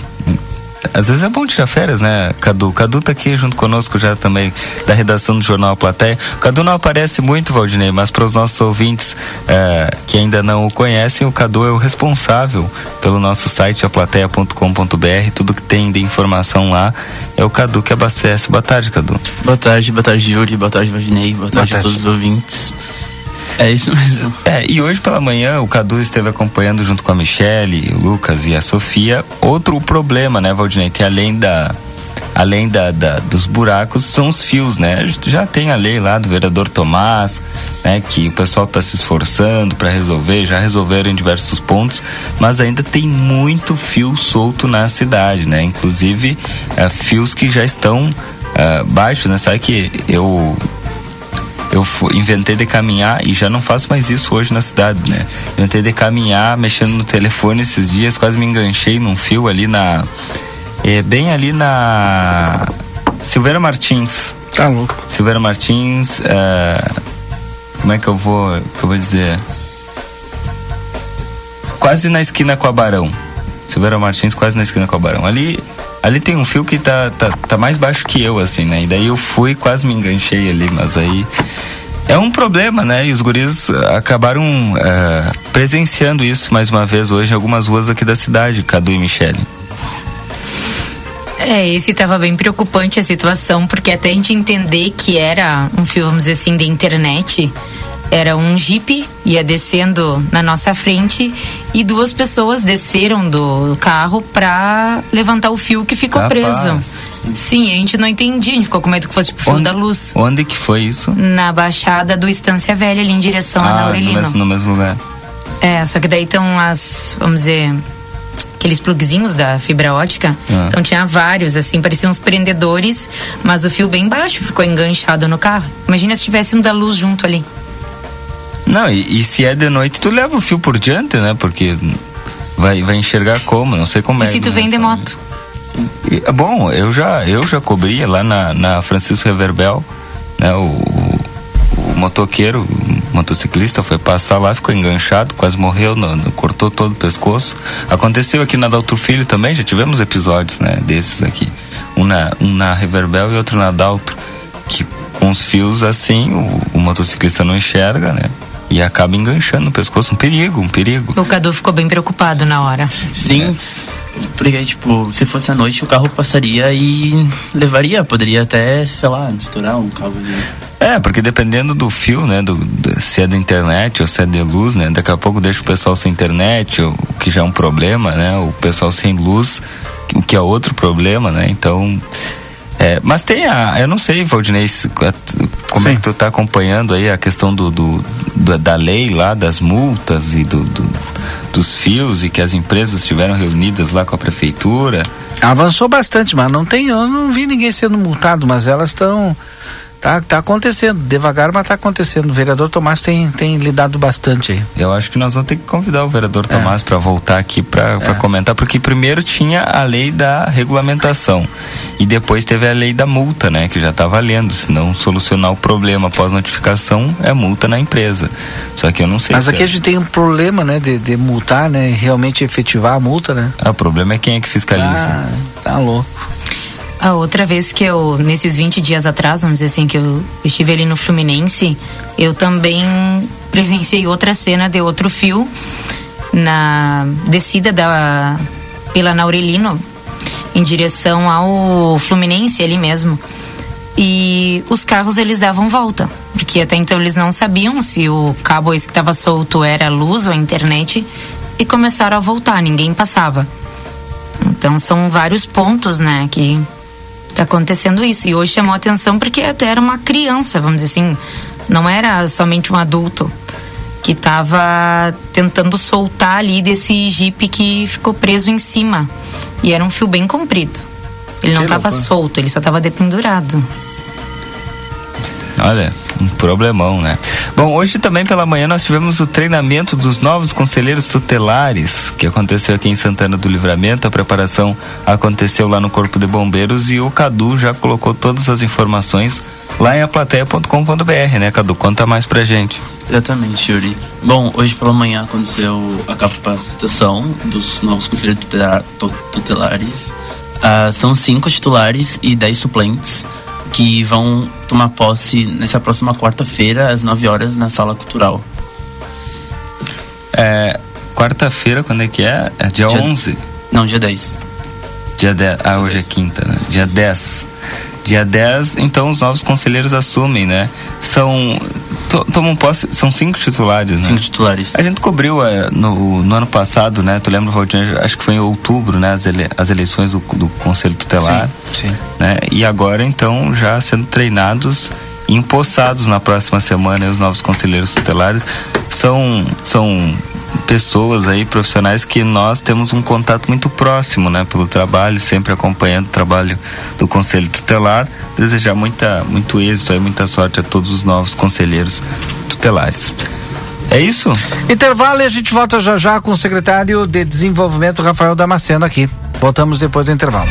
Às vezes é bom tirar férias, né, Cadu? Cadu tá aqui junto conosco já também, da redação do Jornal A Plateia. O Cadu não aparece muito, Valdinei, mas para os nossos ouvintes eh, que ainda não o conhecem, o Cadu é o responsável pelo nosso site aplateia.com.br. Tudo que tem de informação lá é o Cadu que abastece. Boa tarde, Cadu. Boa tarde, boa tarde, Júlio, boa tarde, Valdinei, boa tarde, tarde. a todos os ouvintes. É isso mesmo. É, e hoje pela manhã o Cadu esteve acompanhando junto com a Michele, o Lucas e a Sofia outro problema, né, Valdinei, que além da além da, da- dos buracos são os fios, né? Já tem a lei lá do vereador Tomás, né, que o pessoal está se esforçando para resolver, já resolveram em diversos pontos, mas ainda tem muito fio solto na cidade, né? Inclusive eh, fios que já estão eh, baixos, né? Sabe que eu eu inventei de caminhar e já não faço mais isso hoje na cidade, né? Inventei de caminhar, mexendo no telefone esses dias, quase me enganchei num fio ali na. É, bem ali na. Silveira Martins. Tá louco. Silveira Martins. é, como é que eu vou. que eu vou dizer? Quase na esquina com a Barão. Silveira Martins, quase na esquina com a Barão. Ali. Ali tem um fio que tá, tá, tá mais baixo que eu, assim, né? E daí eu fui, quase me enganchei ali, mas aí. É um problema, né? E os guris acabaram ah, presenciando isso mais uma vez hoje em algumas ruas aqui da cidade, Cadu e Michele. É, esse tava bem preocupante a situação, porque até a gente entender que era um fio, vamos dizer assim, de internet, era um jipe, ia descendo na nossa frente e duas pessoas desceram do carro pra levantar o fio que ficou Capaz. preso. Sim, a gente não entendia, a gente ficou com medo que fosse tipo fio da luz. Onde que foi isso? Na baixada do Estância Velha, ali em direção a ah, no Aurelino. mesmo, no mesmo lugar. É, só que daí estão as, vamos dizer, aqueles plugzinhos da fibra ótica. Ah. Então tinha vários, assim, pareciam uns prendedores, mas o fio bem baixo ficou enganchado no carro. Imagina se tivesse um da luz junto ali. Não, e, e se é de noite, tu leva o fio por diante, né? Porque vai, vai enxergar como, não sei como e é. se tu né, vem de moto? E, é bom, eu já, eu já cobria lá na, na Francisco Reverbel, né? O, o, o motoqueiro, o motociclista foi passar lá, ficou enganchado, quase morreu, no- no- cortou todo o pescoço. Aconteceu aqui na Dalto Filho também, já tivemos episódios, né? Desses aqui. Um na, um na Reverbel e outro na Dalto. Que com os fios assim, o, o motociclista não enxerga, né? E acaba enganchando no pescoço. Um perigo, um perigo. O Cadu ficou bem preocupado na hora. Sim. Porque, tipo, se fosse à noite, o carro passaria e levaria, poderia até, sei lá, misturar um cabo de. É, porque dependendo do fio, né, do, do- se é da internet ou se é de luz, né, daqui a pouco deixa o pessoal sem internet, o que já é um problema, né, o pessoal sem luz, o que é outro problema, né, então... é, mas tem a, eu não sei, Valdinei, como é que tu tá acompanhando aí a questão do, do- da- da lei lá, das multas e do, do- dos fios e que as empresas estiveram reunidas lá com a prefeitura. Avançou bastante, mas não tem, eu não vi ninguém sendo multado, mas elas estão. Tá, tá acontecendo, devagar, mas tá acontecendo. O vereador Tomás tem, tem lidado bastante aí. Eu acho que nós vamos ter que convidar o vereador É. Tomás para voltar aqui para comentar, porque primeiro tinha a lei da regulamentação e depois teve a lei da multa, né, que já está valendo. Se não solucionar o problema após notificação, é multa na empresa. Só que eu não sei. Mas se aqui é- a gente tem um problema, né, de, de multar, né, realmente efetivar a multa, né? Ah, o problema é quem é que fiscaliza. Ah, tá louco. A outra vez que eu, nesses 20 dias atrás, vamos dizer assim, que eu estive ali no Fluminense, eu também presenciei outra cena de outro fio na descida da pela Naurelino em direção ao Fluminense ali mesmo. E os carros eles davam volta, porque até então eles não sabiam se o cabo esse que estava solto era a luz ou a internet e começaram a voltar, ninguém passava. Então são vários pontos, né, que tá acontecendo isso. E hoje chamou a atenção porque até era uma criança, vamos dizer assim, não era somente um adulto que estava tentando soltar ali desse jipe que ficou preso em cima. E era um fio bem comprido. Ele não estava solto, ele só estava dependurado. Olha, um problemão, né? Bom, hoje também pela manhã nós tivemos o treinamento dos novos conselheiros tutelares, que aconteceu aqui em Santana do Livramento. A preparação aconteceu lá no Corpo de Bombeiros e o Cadu já colocou todas as informações lá em aplateia.com.br, né, Cadu? Conta mais pra gente. Exatamente, Yuri. Bom, hoje pela manhã aconteceu a capacitação dos novos conselheiros tutela- tu- tutelares. Ah, são cinco titulares e dez suplentes que vão tomar posse nessa próxima quarta-feira, às 9 horas, na sala cultural. É, quarta-feira, quando é que é? É dia, Dia- 11? Não, dia 10. Dia 10. Ah, hoje é quinta, né? Dia 10. Dia 10, então os novos conselheiros assumem, né? São. to- Tomam posse, são cinco titulares, né? Cinco titulares. A gente cobriu é, no, no ano passado, né? Tu lembra, Valdir? Acho que foi em outubro, né? As, ele- as eleições do, do Conselho Tutelar. Sim, sim. Né? E agora, então, já sendo treinados e empossados na próxima semana, os novos conselheiros tutelares são, são pessoas aí, profissionais que nós temos um contato muito próximo, né? Pelo trabalho, sempre acompanhando o trabalho do Conselho Tutelar. Desejar muita, muito êxito e muita sorte a todos os novos conselheiros tutelares. É isso? Intervalo e a gente volta já já com o secretário de Desenvolvimento, Rafael Damasceno, aqui. Voltamos depois do intervalo.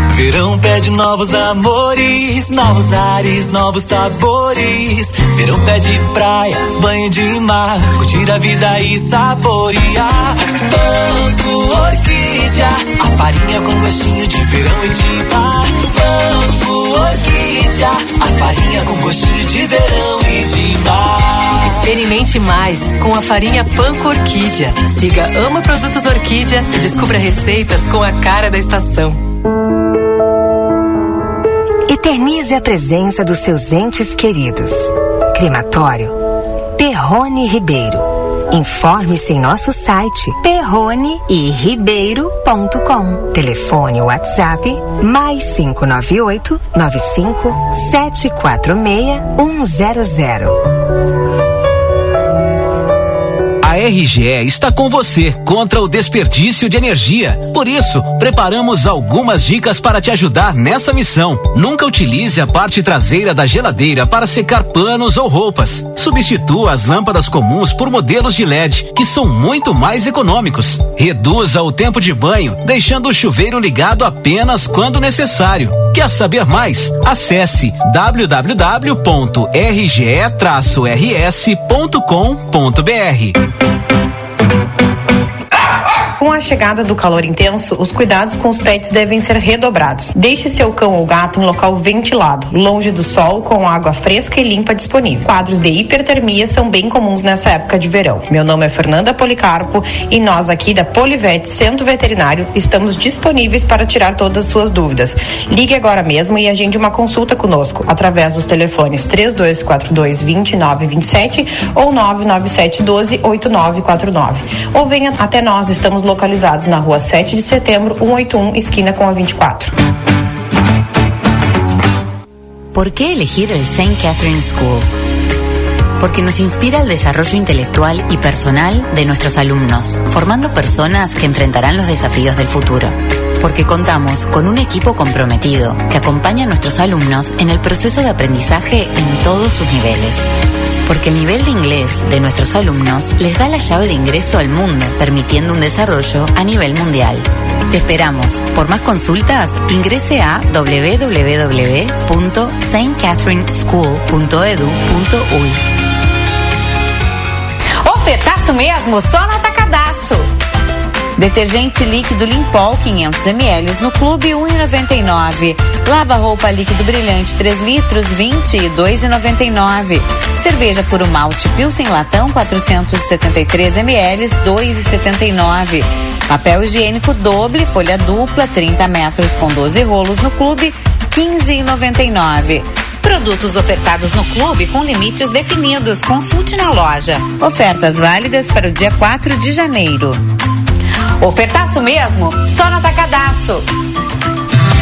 Verão pede novos amores, novos ares, novos sabores. Verão pede praia, banho de mar, curtir a vida e saborear. Banco Orquídea, a farinha com gostinho de verão e de mar. Banco Orquídea, a farinha com gostinho de verão e de mar. Experimente mais com a farinha Panko Orquídea. Siga Ama Produtos Orquídea e descubra receitas com a cara da estação. Eternize a presença dos seus entes queridos. Crematório Perrone Ribeiro. Informe-se em nosso site perroneiribeiro.com. Telefone WhatsApp mais 598 95 746 100. A RGE está com você contra o desperdício de energia. Por isso, preparamos algumas dicas para te ajudar nessa missão. Nunca utilize a parte traseira da geladeira para secar panos ou roupas. Substitua as lâmpadas comuns por modelos de LED, que são muito mais econômicos. Reduza o tempo de banho, deixando o chuveiro ligado apenas quando necessário. Quer saber mais? Acesse www.rge-rs.com.br. Com a chegada do calor intenso, os cuidados com os pets devem ser redobrados. Deixe seu cão ou gato em local ventilado, longe do sol, com água fresca e limpa disponível. Quadros de hipertermia são bem comuns nessa época de verão. Meu nome é Fernanda Policarpo e nós aqui da Polivete Centro Veterinário estamos disponíveis para tirar todas as suas dúvidas. Ligue agora mesmo e agende uma consulta conosco através dos telefones 3242 2927 ou 997 12 8949. Ou venha até nós, estamos localizados na rua 7 de setembro, 181, esquina com a 24. ¿Por qué elegir el St. Catherine School? Porque nos inspira el desarrollo intelectual y personal de nuestros alumnos, formando personas que enfrentarán los desafíos del futuro. Porque contamos con un equipo comprometido que acompaña a nuestros alumnos en el proceso de aprendizaje en todos sus niveles. Porque el nivel de inglés de nuestros alumnos les da la llave de ingreso al mundo, permitiendo un desarrollo a nivel mundial. Te esperamos. Por más consultas, ingrese a www.stcatherineschool.edu.uy. Ofertaço mesmo, só no Atacadaço. Detergente líquido Limpol 500 ml no clube 1,99. Lava roupa líquido brilhante 3 litros 20 e 2,99. Cerveja puro malte Pilsen latão 473 ml 2,79. Papel higiênico doble folha dupla 30 metros com 12 rolos no clube 15,99. Produtos ofertados no clube com limites definidos. Consulte na loja. Ofertas válidas para o dia 4 de janeiro. Ofertaço mesmo? Só no Atacadaço.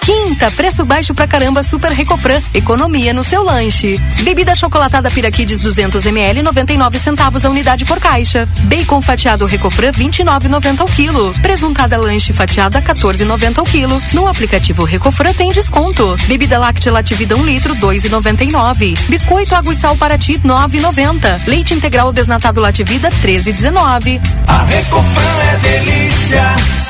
Quinta, preço baixo pra caramba Super Recofran. Economia no seu lanche. Bebida chocolatada Piraquides 200 ml 99 centavos a unidade por caixa. Bacon fatiado Recofran 29,90 o quilo. Presuntada lanche fatiada 14,90 o quilo. No aplicativo Recofran tem desconto. Bebida láctea Lativida 1 litro 2,99. Biscoito água e sal para ti 9,90. Leite integral desnatado Lativida 13,19. A Recofran é delícia.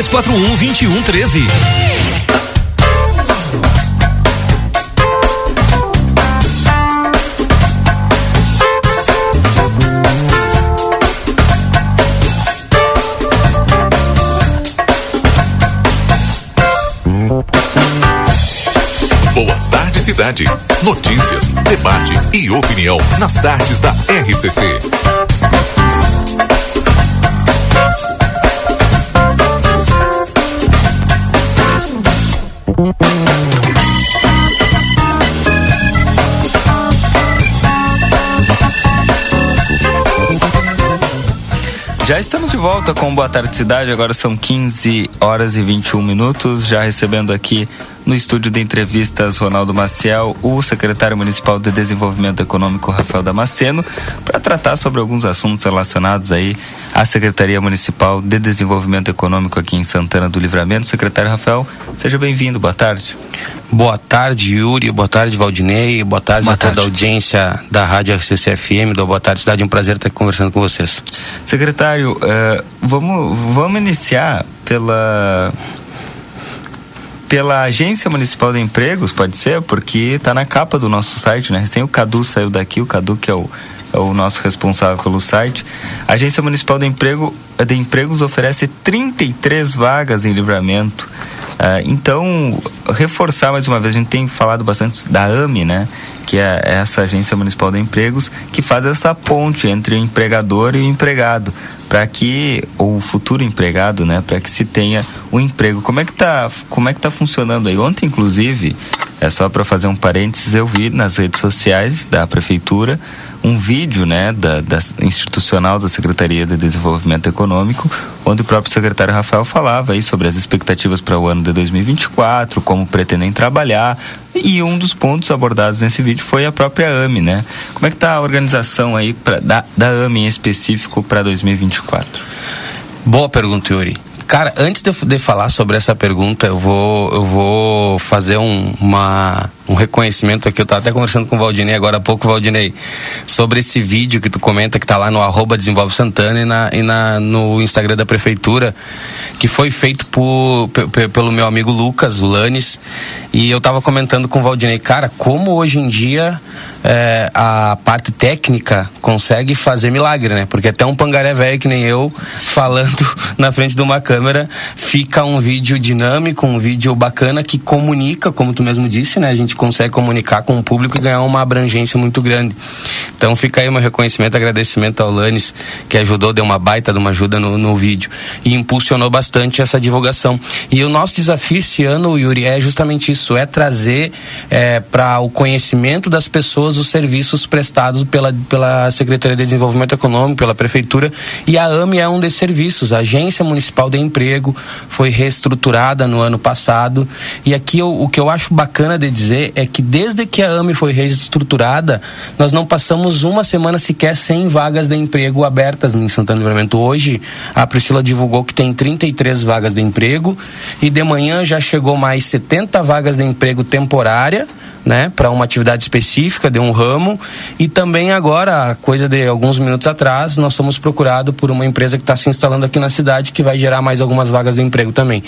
3241 2113. Boa tarde, cidade. Notícias, debate e opinião nas tardes da RCC. Já estamos de volta com Boa Tarde Cidade, agora são 15 horas e 21 minutos, já recebendo aqui no estúdio de entrevistas Ronaldo Maciel, o secretário municipal de Desenvolvimento Econômico Rafael Damasceno, para tratar sobre alguns assuntos relacionados aí à Secretaria Municipal de Desenvolvimento Econômico aqui em Santana do Livramento. Secretário Rafael, seja bem-vindo, boa tarde. Boa tarde, Yuri. Boa tarde, Valdinei. Boa tarde boa a tarde. toda a audiência da Rádio RCCFM, Boa Tarde Cidade. Um prazer estar conversando com vocês. Secretário, uh, vamos, vamos iniciar pela pela Agência Municipal de Empregos, pode ser? Porque está na capa do nosso site, né? Recém o Cadu saiu daqui, o Cadu que é o, é o nosso responsável pelo site. A Agência Municipal de, Emprego, de Empregos oferece 33 vagas em livramento. Uh, então, reforçar mais uma vez, a gente tem falado bastante da AME, né? Que é essa Agência Municipal de Empregos, que faz essa ponte entre o empregador e o empregado, para que, o futuro empregado, né? Para que se tenha um emprego. Como é que tá, como é que tá funcionando aí? Ontem, inclusive, é só para fazer um parênteses, eu vi nas redes sociais da Prefeitura um vídeo né, da, da, institucional da Secretaria de Desenvolvimento Econômico, onde o próprio secretário Rafael falava aí sobre as expectativas para o ano de 2024, como pretendem trabalhar, e um dos pontos abordados nesse vídeo foi a própria AME, né? Como é que está a organização aí pra, da, da AME em específico para 2024? Boa pergunta, Yuri. Cara, antes de, de, falar sobre essa pergunta, eu vou, eu vou fazer um, uma, um reconhecimento aqui. Eu estava até conversando com o Valdinei agora há pouco, Valdinei, sobre esse vídeo que tu comenta que está lá no arroba Desenvolve Santana e, na, e na, no Instagram da Prefeitura, que foi feito por, pelo meu amigo Lucas, o Lanes. E eu estava comentando com o Valdinei, cara, como hoje em dia é, a parte técnica consegue fazer milagre, né? Porque até um pangaré velho que nem eu, falando na frente de uma câmera, fica um vídeo dinâmico, um vídeo bacana que comunica, como tu mesmo disse, né? A gente consegue comunicar com o público e ganhar uma abrangência muito grande. Então fica aí meu reconhecimento, agradecimento ao Lanes, que ajudou, deu uma baita de uma ajuda no, no vídeo e impulsionou bastante essa divulgação. E o nosso desafio esse ano, Yuri, é justamente isso, é trazer é, para o conhecimento das pessoas os serviços prestados pela, pela Secretaria de Desenvolvimento Econômico, pela Prefeitura, e a AME é um desses serviços. A Agência Municipal de Emprego foi reestruturada no ano passado, e aqui eu, o que eu acho bacana de dizer é que desde que a AME foi reestruturada, nós não passamos uma semana sequer sem vagas de emprego abertas em Santana do Livramento. Hoje, a Priscila divulgou que tem 33 vagas de emprego, e de manhã já chegou mais 70 vagas de emprego temporária, né, para uma atividade específica de um ramo e também agora, coisa de alguns minutos atrás, nós somos procurados por uma empresa que está se instalando aqui na cidade que vai gerar mais algumas vagas de emprego também.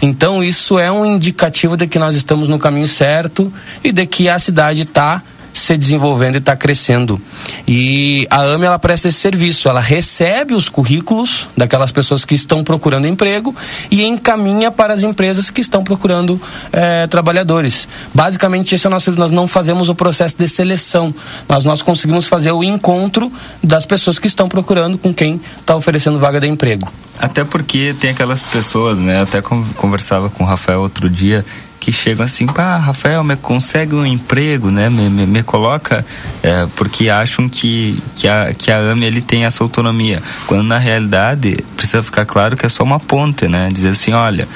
Então isso é um indicativo de que nós estamos no caminho certo e de que a cidade está se desenvolvendo e está crescendo. E a AME ela presta esse serviço, ela recebe os currículos daquelas pessoas que estão procurando emprego e encaminha para as empresas que estão procurando é, trabalhadores. Basicamente esse é o nosso nós não fazemos o processo de seleção, mas nós conseguimos fazer o encontro das pessoas que estão procurando com quem está oferecendo vaga de emprego. Até porque tem aquelas pessoas, né? Até conversava com o Rafael outro dia que chegam assim, pá, Rafael, me consegue um emprego, né? Me, me, me coloca, é, porque acham que, que, a, que a AME ele tem essa autonomia. Quando na realidade precisa ficar claro que é só uma ponte, né? Dizer assim, olha,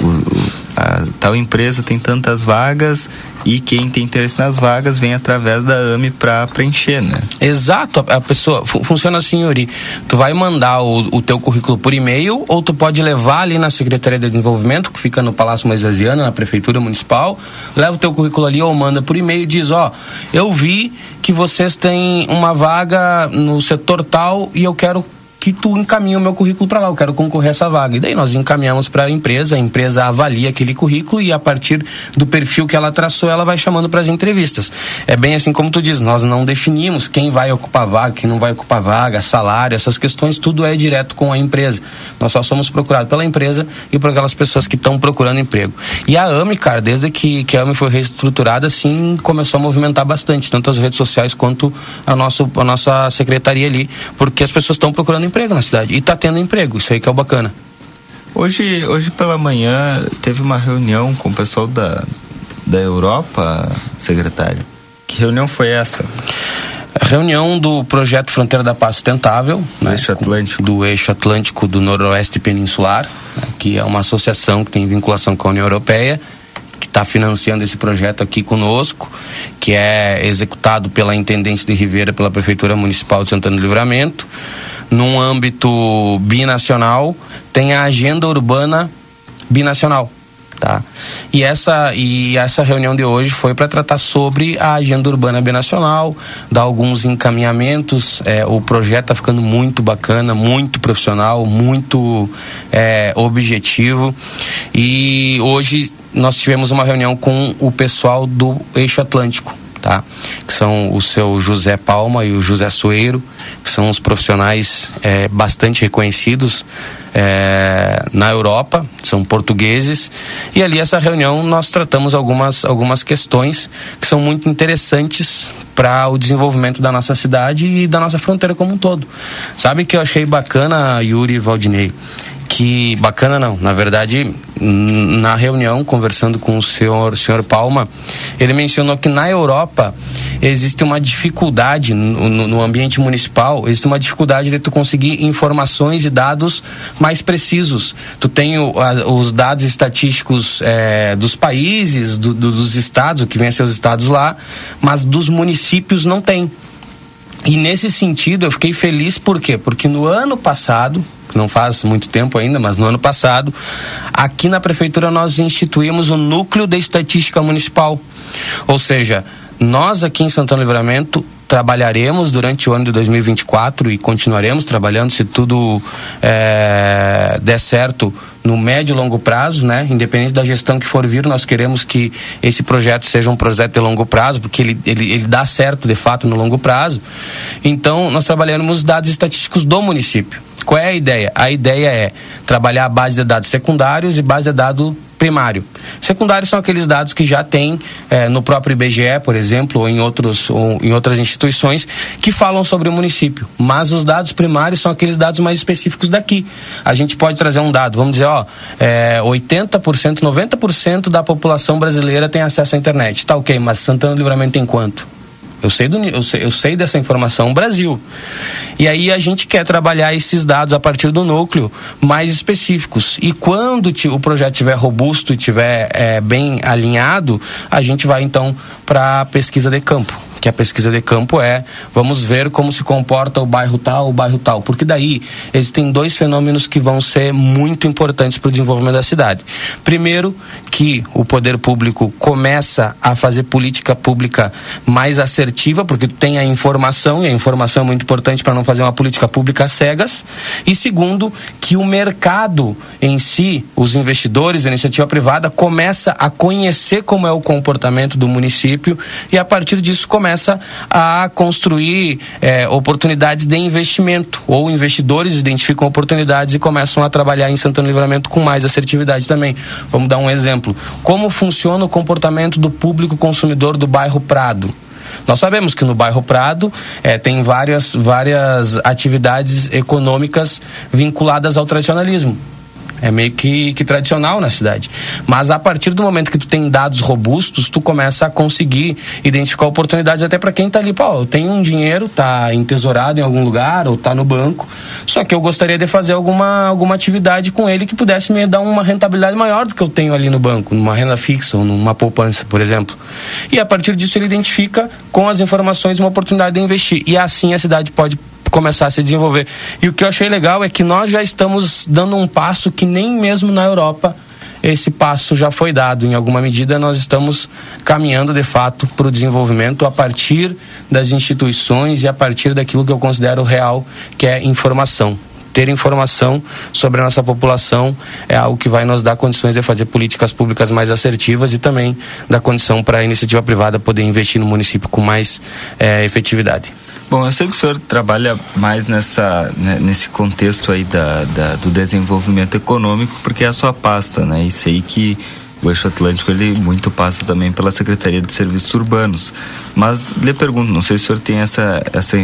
o, o a tal empresa tem tantas vagas e quem tem interesse nas vagas vem através da AME para preencher, né? Exato, a pessoa funciona assim, Yuri. Tu vai mandar o, o teu currículo por e-mail ou tu pode levar ali na Secretaria de Desenvolvimento, que fica no Palácio Moisesiana, na Prefeitura Municipal, leva o teu currículo ali ou manda por e-mail e diz, ó, eu vi que vocês têm uma vaga no setor tal e eu quero que tu encaminha o meu currículo para lá, eu quero concorrer a essa vaga. E daí nós encaminhamos para a empresa, a empresa avalia aquele currículo e a partir do perfil que ela traçou, ela vai chamando para as entrevistas. É bem assim como tu diz, nós não definimos quem vai ocupar vaga, quem não vai ocupar vaga, salário, essas questões, tudo é direto com a empresa. Nós só somos procurados pela empresa e por aquelas pessoas que estão procurando emprego. E a AME, cara, desde que, que a AME foi reestruturada, assim, começou a movimentar bastante, tanto as redes sociais quanto a, nossa a nossa secretaria ali, porque as pessoas estão procurando emprego emprego na cidade. E está tendo emprego, isso aí que é o bacana. Hoje, hoje pela manhã teve uma reunião com o pessoal da, da Europa, secretário. Que reunião foi essa? reunião do projeto Fronteira da Paz Sustentável, né, eixo Atlântico. do eixo Atlântico do Noroeste Peninsular, né, que é uma associação que tem vinculação com a União Europeia, que está financiando esse projeto aqui conosco, que é executado pela Intendência de Ribeira, pela Prefeitura Municipal de Santana do Livramento, num âmbito binacional, tem a agenda urbana binacional tá? E essa e essa reunião de hoje foi para tratar sobre a agenda urbana binacional, dar alguns encaminhamentos. É, o projeto está ficando muito bacana, muito profissional, muito é, objetivo. E hoje nós tivemos uma reunião com o pessoal do Eixo Atlântico. Tá? Que são o seu José Palma e o José Soeiro, que são os profissionais é, bastante reconhecidos é, na Europa, são portugueses, e ali essa reunião nós tratamos algumas, algumas questões que são muito interessantes para o desenvolvimento da nossa cidade e da nossa fronteira como um todo. Sabe que eu achei bacana, Yuri Valdinei? Que bacana não, na verdade, na reunião conversando com o senhor, senhor Palma, ele mencionou que na Europa existe uma dificuldade no, no, ambiente municipal, existe uma dificuldade de tu conseguir informações e dados mais precisos. Tu tem o, a, os dados estatísticos é, dos países, do, do, dos estados, o que vem a ser os estados lá, mas dos municípios não tem. E nesse sentido eu fiquei feliz por quê? Porque no ano passado, não faz muito tempo ainda, mas no ano passado, aqui na prefeitura nós instituímos o núcleo de estatística municipal. Ou seja, nós aqui em Santana Livramento trabalharemos durante o ano de 2024 e continuaremos trabalhando se tudo é, der certo no médio e longo prazo, né? Independente da gestão que for vir, nós queremos que esse projeto seja um projeto de longo prazo, porque ele, ele, ele dá certo de fato no longo prazo. Então, nós trabalharemos dados estatísticos do município. Qual é a ideia? A ideia é trabalhar a base de dados secundários e base de dados primário. Secundários são aqueles dados que já tem é, no próprio IBGE, por exemplo, ou em, outros, ou em outras instituições que falam sobre o município. Mas os dados primários são aqueles dados mais específicos daqui. A gente pode trazer um dado, vamos dizer, ó, é, 80%, 90% da população brasileira tem acesso à internet. Tá ok, mas Santana do Livramento tem quanto? Eu sei, do, eu, sei, eu sei dessa informação Brasil. E aí a gente quer trabalhar esses dados a partir do núcleo mais específicos. E quando o projeto estiver robusto e estiver é, bem alinhado, a gente vai então para a pesquisa de campo que a pesquisa de campo é vamos ver como se comporta o bairro tal, o bairro tal, porque daí existem dois fenômenos que vão ser muito importantes para o desenvolvimento da cidade. Primeiro, que o poder público começa a fazer política pública mais assertiva, porque tem a informação e a informação é muito importante para não fazer uma política pública cegas. E segundo, que o mercado em si, os investidores, a iniciativa privada começa a conhecer como é o comportamento do município e a partir disso começa começa a construir é, oportunidades de investimento, ou investidores identificam oportunidades e começam a trabalhar em Santana Livramento com mais assertividade também. Vamos dar um exemplo. Como funciona o comportamento do público consumidor do bairro Prado? Nós sabemos que no bairro Prado é, tem várias, várias atividades econômicas vinculadas ao tradicionalismo. É meio que, que tradicional na cidade. Mas a partir do momento que tu tem dados robustos, tu começa a conseguir identificar oportunidades até para quem está ali, pô, eu tenho um dinheiro, tá entesourado em algum lugar ou tá no banco, só que eu gostaria de fazer alguma, alguma atividade com ele que pudesse me dar uma rentabilidade maior do que eu tenho ali no banco, numa renda fixa ou numa poupança, por exemplo. E a partir disso ele identifica com as informações uma oportunidade de investir. E assim a cidade pode começar a se desenvolver. E o que eu achei legal é que nós já estamos dando um passo que nem mesmo na Europa esse passo já foi dado. Em alguma medida, nós estamos caminhando de fato para o desenvolvimento a partir das instituições e a partir daquilo que eu considero real, que é informação. Ter informação sobre a nossa população é algo que vai nos dar condições de fazer políticas públicas mais assertivas e também dar condição para a iniciativa privada poder investir no município com mais é, efetividade. Bom, eu sei que o senhor trabalha mais nessa, né, nesse contexto aí da, da, do desenvolvimento econômico, porque é a sua pasta, né? E sei que o Eixo Atlântico ele muito passa também pela Secretaria de Serviços Urbanos. Mas lhe pergunto, não sei se o senhor tem essa, essa,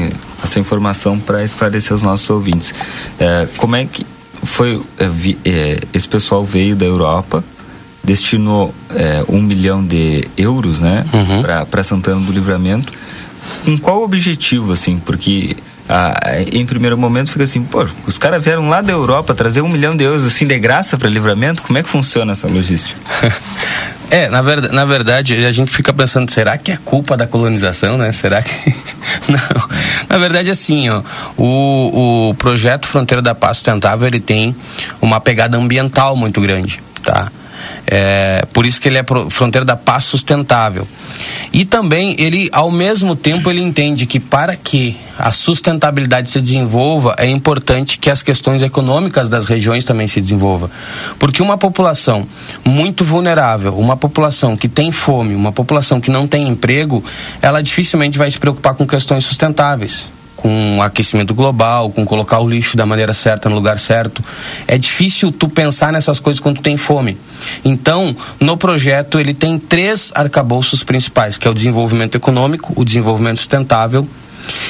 essa informação para esclarecer os nossos ouvintes. É, como é que foi. É, vi, é, esse pessoal veio da Europa, destinou é, um milhão de euros né, uhum. para Santana do Livramento com qual objetivo, assim? Porque ah, em primeiro momento fica assim, pô, os caras vieram lá da Europa trazer um milhão de euros assim de graça para livramento, como é que funciona essa logística? É, na verdade, na verdade, a gente fica pensando, será que é culpa da colonização, né? Será que. Não. Na verdade, assim, ó, o, o projeto Fronteira da Paz Sustentável ele tem uma pegada ambiental muito grande, tá? É, por isso que ele é fronteira da paz sustentável. E também ele, ao mesmo tempo, ele entende que para que a sustentabilidade se desenvolva, é importante que as questões econômicas das regiões também se desenvolvam. Porque uma população muito vulnerável, uma população que tem fome, uma população que não tem emprego, ela dificilmente vai se preocupar com questões sustentáveis com aquecimento global, com colocar o lixo da maneira certa no lugar certo. É difícil tu pensar nessas coisas quando tu tem fome. Então, no projeto ele tem três arcabouços principais, que é o desenvolvimento econômico, o desenvolvimento sustentável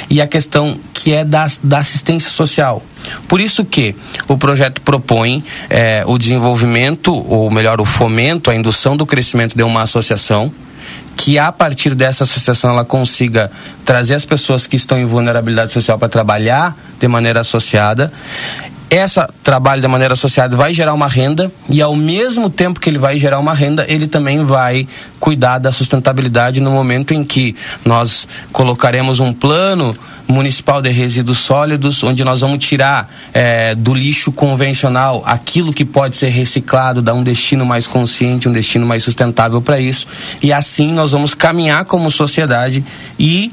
e a questão que é da, da assistência social. Por isso que o projeto propõe é, o desenvolvimento, ou melhor, o fomento, a indução do crescimento de uma associação que a partir dessa associação ela consiga trazer as pessoas que estão em vulnerabilidade social para trabalhar de maneira associada. Essa trabalho de maneira associada vai gerar uma renda e ao mesmo tempo que ele vai gerar uma renda, ele também vai cuidar da sustentabilidade no momento em que nós colocaremos um plano municipal de resíduos sólidos, onde nós vamos tirar é, do lixo convencional aquilo que pode ser reciclado, dar um destino mais consciente, um destino mais sustentável para isso. E assim nós vamos caminhar como sociedade e,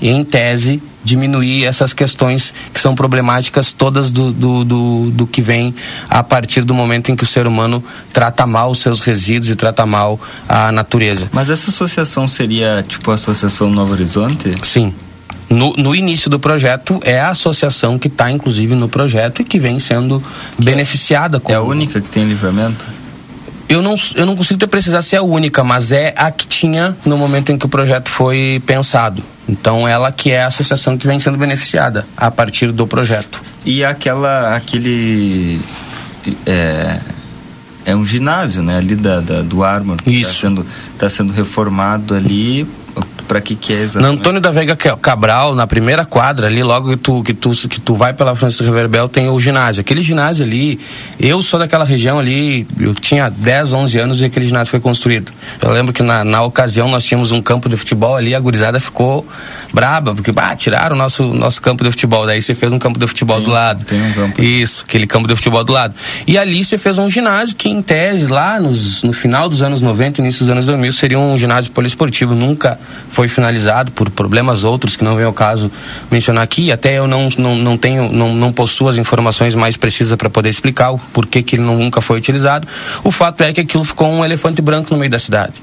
em tese, diminuir essas questões que são problemáticas todas do, do, do, do, que vem a partir do momento em que o ser humano trata mal os seus resíduos e trata mal a natureza. Mas essa associação seria tipo a Associação Novo Horizonte? Sim no, no início do projeto é a associação que está inclusive no projeto e que vem sendo que beneficiada. É, é a única que tem livramento? Eu não, eu não consigo ter precisar se é a única, mas é a que tinha no momento em que o projeto foi pensado. Então, ela que é a associação que vem sendo beneficiada a partir do projeto. E aquela, aquele. É, é um ginásio, né? Ali da, da do Armor. Isso. Está sendo, tá sendo reformado ali para que que é exatamente? Na Antônio da Veiga Cabral, na primeira quadra ali, logo que tu, que tu, que tu vai pela Francisco Reverbel, tem o ginásio. Aquele ginásio ali, eu sou daquela região ali, eu tinha 10, 11 anos e aquele ginásio foi construído. Eu lembro que na, na ocasião nós tínhamos um campo de futebol ali, a gurizada ficou braba, porque bah, tiraram o nosso, nosso campo de futebol. Daí você fez um campo de futebol tem, do lado. Tem um campo. Isso, aquele campo de futebol do lado. E ali você fez um ginásio que, em tese, lá nos, no final dos anos 90, início dos anos 2000, seria um ginásio poliesportivo. Nunca foi finalizado por problemas outros que não vem ao caso mencionar aqui. Até eu não, não, não tenho, não, não possuo as informações mais precisas para poder explicar o porquê que ele nunca foi utilizado. O fato é que aquilo ficou um elefante branco no meio da cidade,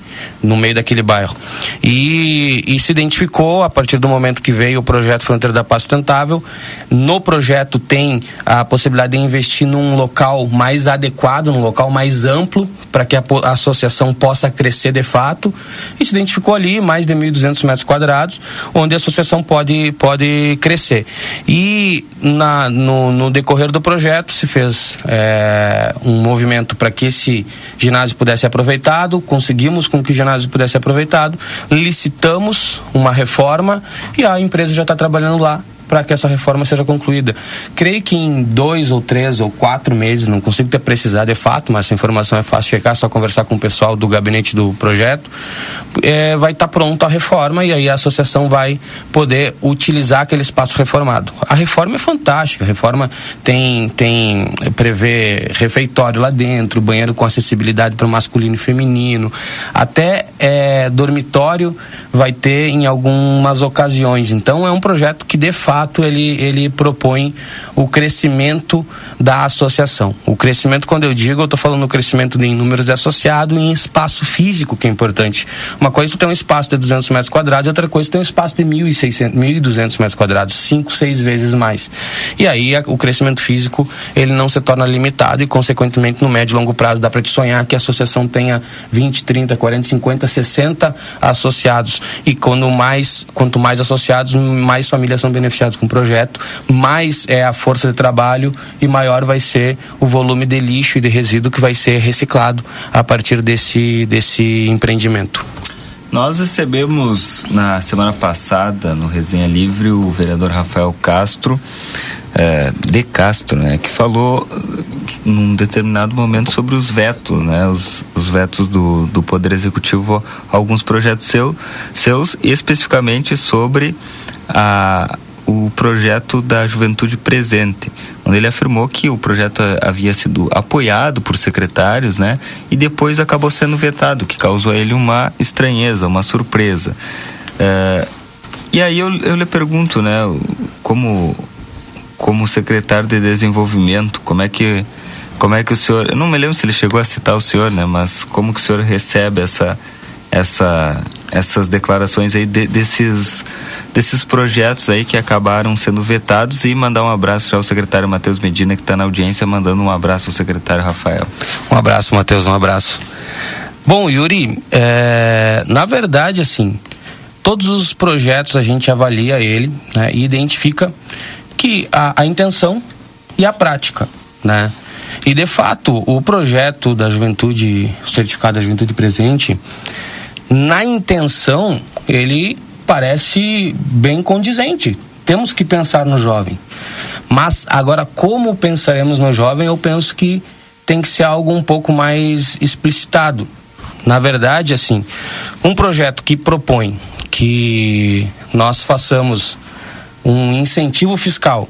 no meio daquele bairro. E, e se identificou a partir do momento que veio o projeto Fronteira da Paz Sustentável. No projeto tem a possibilidade de investir num local mais adequado, num local mais amplo, para que a, a associação possa crescer de fato. E se identificou ali mais de 1.200 200 metros quadrados, onde a associação pode, pode crescer. E na, no, no decorrer do projeto se fez é, um movimento para que esse ginásio pudesse ser aproveitado, conseguimos com que o ginásio pudesse ser aproveitado, licitamos uma reforma e a empresa já está trabalhando lá para que essa reforma seja concluída. Creio que em dois ou três ou quatro meses, não consigo ter precisado, é fato, mas essa informação é fácil checar, é só conversar com o pessoal do gabinete do projeto, é, vai estar tá pronta a reforma e aí a associação vai poder utilizar aquele espaço reformado. A reforma é fantástica, a reforma tem, tem prevê refeitório lá dentro, banheiro com acessibilidade para o masculino e feminino, até é, dormitório vai ter em algumas ocasiões. Então é um projeto que de fato fato ele, ele propõe o crescimento da associação. O crescimento, quando eu digo, eu estou falando o crescimento em números de associado e em espaço físico, que é importante. Uma coisa é ter um espaço de 200 metros quadrados, outra coisa é ter um espaço de 1.600, 1.200 metros quadrados, cinco, seis vezes mais. E aí o crescimento físico ele não se torna limitado e, consequentemente, no médio e longo prazo dá para te sonhar que a associação tenha 20, 30, 40, 50, 60 associados. E quando mais, quanto mais associados, mais famílias são beneficiadas com o projeto, mais é a força de trabalho e maior vai ser o volume de lixo e de resíduo que vai ser reciclado a partir desse, desse empreendimento. Nós recebemos na semana passada, no Resenha Livre, o vereador Rafael Castro, eh, de Castro, né, que falou eh, num determinado momento sobre os vetos, né, os, os vetos do, do Poder Executivo a alguns projetos seu, seus, especificamente sobre a, o projeto da Juventude Presente, onde ele afirmou que o projeto havia sido apoiado por secretários, né, e depois acabou sendo vetado, que causou a ele uma estranheza, uma surpresa. É, e aí eu, eu lhe pergunto, né, como como secretário de desenvolvimento, como é que como é que o senhor, eu não me lembro se ele chegou a citar o senhor, né, mas como que o senhor recebe essa essa essas declarações aí de, desses desses projetos aí que acabaram sendo vetados e mandar um abraço ao secretário Matheus Medina que está na audiência mandando um abraço ao secretário Rafael. Um abraço, Matheus, um abraço. Bom, Yuri, é, na verdade, assim, todos os projetos a gente avalia ele né, e identifica que a, a intenção e a prática, né? E de fato, o projeto da juventude, o certificado da juventude presente, na intenção, ele parece bem condizente. Temos que pensar no jovem. Mas agora, como pensaremos no jovem, eu penso que tem que ser algo um pouco mais explicitado. Na verdade, assim, um projeto que propõe que nós façamos um incentivo fiscal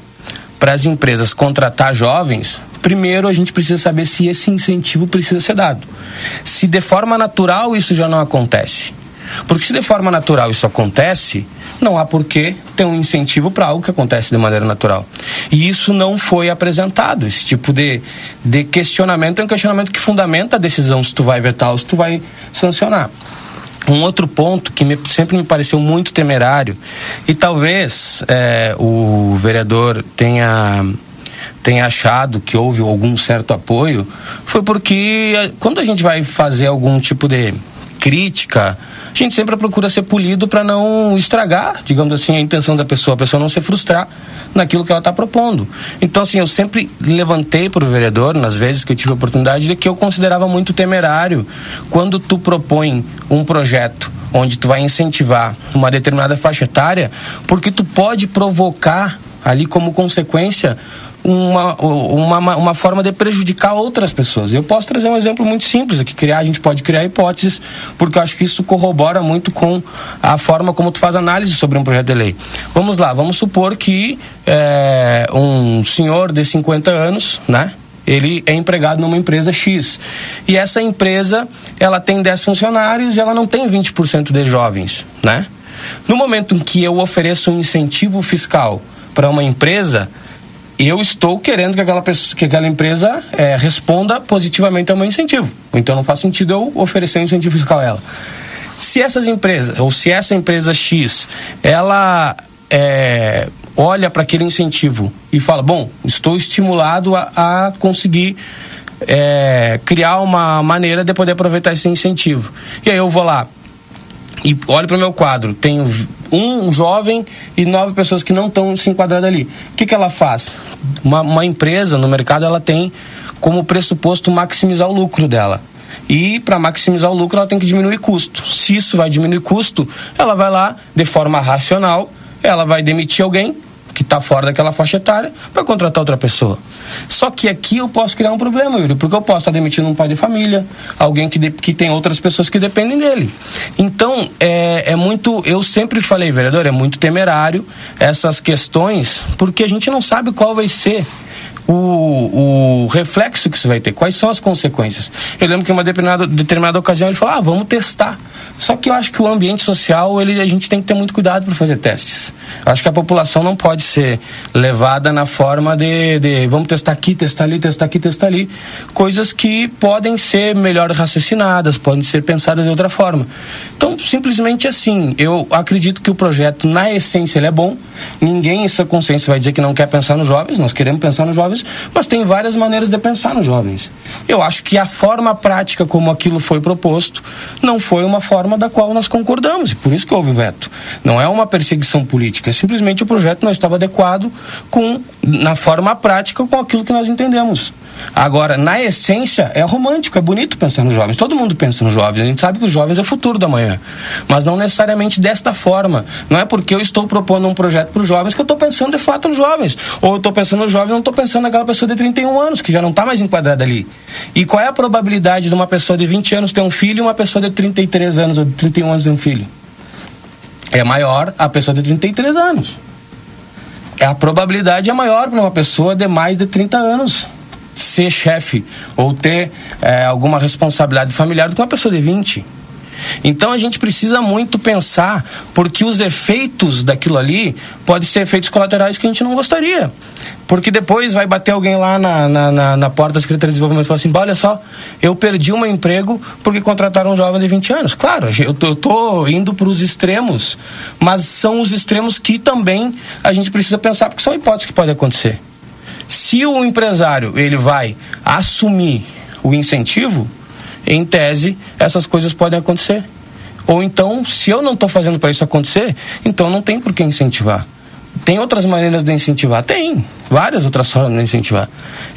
para as empresas contratar jovens, primeiro a gente precisa saber se esse incentivo precisa ser dado. Se de forma natural isso já não acontece. Porque se de forma natural isso acontece, não há por que ter um incentivo para algo que acontece de maneira natural. E isso não foi apresentado. Esse tipo de, de questionamento é um questionamento que fundamenta a decisão se tu vai vetar ou se tu vai sancionar. Um outro ponto que me, sempre me pareceu muito temerário, e talvez é, o vereador tenha tenha achado que houve algum certo apoio foi porque quando a gente vai fazer algum tipo de crítica, a gente sempre procura ser polido para não estragar, digamos assim, a intenção da pessoa, a pessoa não se frustrar naquilo que ela está propondo. Então, assim, eu sempre levantei para o vereador, nas vezes que eu tive a oportunidade, de que eu considerava muito temerário quando tu propõe um projeto onde tu vai incentivar uma determinada faixa etária, porque tu pode provocar ali como consequência uma, uma, uma forma de prejudicar outras pessoas. Eu posso trazer um exemplo muito simples aqui, criar, a gente pode criar hipóteses, porque eu acho que isso corrobora muito com a forma como tu faz análise sobre um projeto de lei. Vamos lá, vamos supor que é, um senhor de 50 anos, né? Ele é empregado numa empresa X. E essa empresa, ela tem 10 funcionários e ela não tem 20% de jovens, né? No momento em que eu ofereço um incentivo fiscal para uma empresa, eu estou querendo que aquela, pessoa, que aquela empresa é, responda positivamente ao meu incentivo. Então não faz sentido eu oferecer um incentivo fiscal a ela. Se essas empresas, ou se essa empresa X, ela é, olha para aquele incentivo e fala: bom, estou estimulado a, a conseguir é, criar uma maneira de poder aproveitar esse incentivo. E aí eu vou lá e olho para o meu quadro, tenho um jovem e nove pessoas que não estão se enquadrando ali. O que, que ela faz? Uma, uma empresa no mercado ela tem como pressuposto maximizar o lucro dela. E para maximizar o lucro, ela tem que diminuir custo. Se isso vai diminuir custo, ela vai lá, de forma racional, ela vai demitir alguém que está fora daquela faixa etária para contratar outra pessoa. Só que aqui eu posso criar um problema, Yuri, porque eu posso estar demitindo um pai de família, alguém que, de, que tem outras pessoas que dependem dele. Então, é, é muito. Eu sempre falei, vereador, é muito temerário essas questões, porque a gente não sabe qual vai ser o, o reflexo que isso vai ter, quais são as consequências. Eu lembro que em uma determinada, determinada ocasião ele falou: ah, vamos testar. Só que eu acho que o ambiente social, ele, a gente tem que ter muito cuidado para fazer testes. Eu acho que a população não pode ser levada na forma de, de vamos testar aqui, testar ali, testar aqui, testar ali. Coisas que podem ser melhor raciocinadas, podem ser pensadas de outra forma. Então, simplesmente assim, eu acredito que o projeto, na essência, ele é bom. Ninguém em sua consciência vai dizer que não quer pensar nos jovens, nós queremos pensar nos jovens, mas tem várias maneiras de pensar nos jovens. Eu acho que a forma prática como aquilo foi proposto não foi uma forma forma da qual nós concordamos, e por isso que houve o veto. Não é uma perseguição política, é simplesmente o projeto não estava adequado com, na forma prática com aquilo que nós entendemos. Agora, na essência, é romântico, é bonito pensar nos jovens. Todo mundo pensa nos jovens. A gente sabe que os jovens é o futuro da manhã. Mas não necessariamente desta forma. Não é porque eu estou propondo um projeto para os jovens que eu estou pensando de fato nos jovens. Ou eu estou pensando nos jovens, não estou pensando naquela pessoa de 31 anos, que já não está mais enquadrada ali. E qual é a probabilidade de uma pessoa de 20 anos ter um filho e uma pessoa de 33 anos ou de 31 anos ter um filho? É maior a pessoa de 33 anos. A probabilidade é maior para uma pessoa de mais de 30 anos ser chefe ou ter é, alguma responsabilidade familiar do que uma pessoa de 20. Então a gente precisa muito pensar, porque os efeitos daquilo ali podem ser efeitos colaterais que a gente não gostaria. Porque depois vai bater alguém lá na, na, na, na porta da Secretaria de Desenvolvimento e falar assim: olha só, eu perdi um emprego porque contrataram um jovem de 20 anos. Claro, eu tô, eu tô indo para os extremos, mas são os extremos que também a gente precisa pensar, porque são hipóteses que podem acontecer. Se o empresário ele vai assumir o incentivo, em tese essas coisas podem acontecer. Ou então, se eu não estou fazendo para isso acontecer, então não tem por que incentivar. Tem outras maneiras de incentivar? Tem, várias outras formas de incentivar.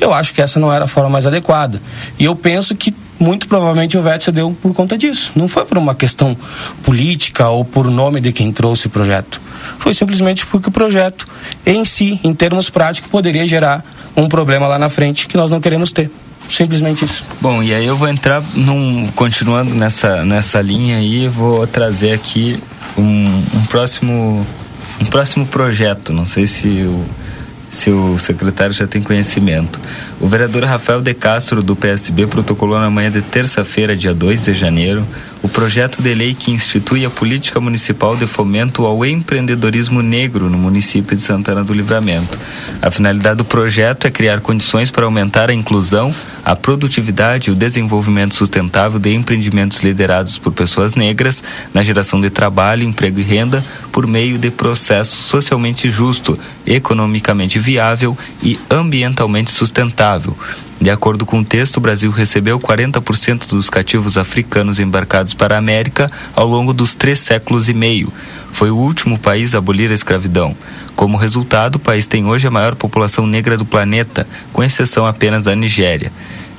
Eu acho que essa não era a forma mais adequada. E eu penso que muito provavelmente o veto se deu por conta disso. Não foi por uma questão política ou por nome de quem trouxe o projeto. Foi simplesmente porque o projeto em si, em termos práticos, poderia gerar um problema lá na frente que nós não queremos ter. Simplesmente isso. Bom, e aí eu vou entrar num, continuando nessa, nessa linha aí, vou trazer aqui um, um próximo um próximo projeto. Não sei se o se o secretário já tem conhecimento. O vereador Rafael De Castro, do PSB, protocolou na manhã de terça-feira, dia 2 de janeiro, o projeto de lei que institui a política municipal de fomento ao empreendedorismo negro no município de Santana do Livramento. A finalidade do projeto é criar condições para aumentar a inclusão, a produtividade e o desenvolvimento sustentável de empreendimentos liderados por pessoas negras na geração de trabalho, emprego e renda por meio de processo socialmente justo, economicamente viável e ambientalmente sustentável de acordo com o texto, o Brasil recebeu 40% dos cativos africanos embarcados para a América ao longo dos três séculos e meio. Foi o último país a abolir a escravidão. Como resultado, o país tem hoje a maior população negra do planeta, com exceção apenas da Nigéria.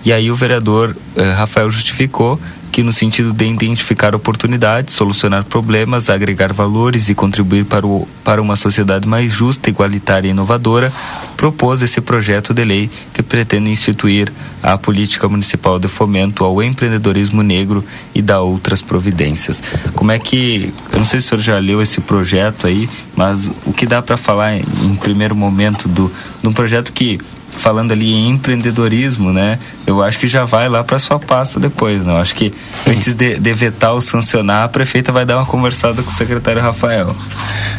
E aí o vereador eh, Rafael justificou que no sentido de identificar oportunidades, solucionar problemas, agregar valores e contribuir para, o, para uma sociedade mais justa, igualitária e inovadora, propôs esse projeto de lei que pretende instituir a política municipal de fomento ao empreendedorismo negro e da outras providências. Como é que, eu não sei se o senhor já leu esse projeto aí, mas o que dá para falar em, em primeiro momento do, de um projeto que falando ali em empreendedorismo, né? Eu acho que já vai lá para sua pasta depois, não? Acho que antes de, de vetar ou sancionar, a prefeita vai dar uma conversada com o secretário Rafael.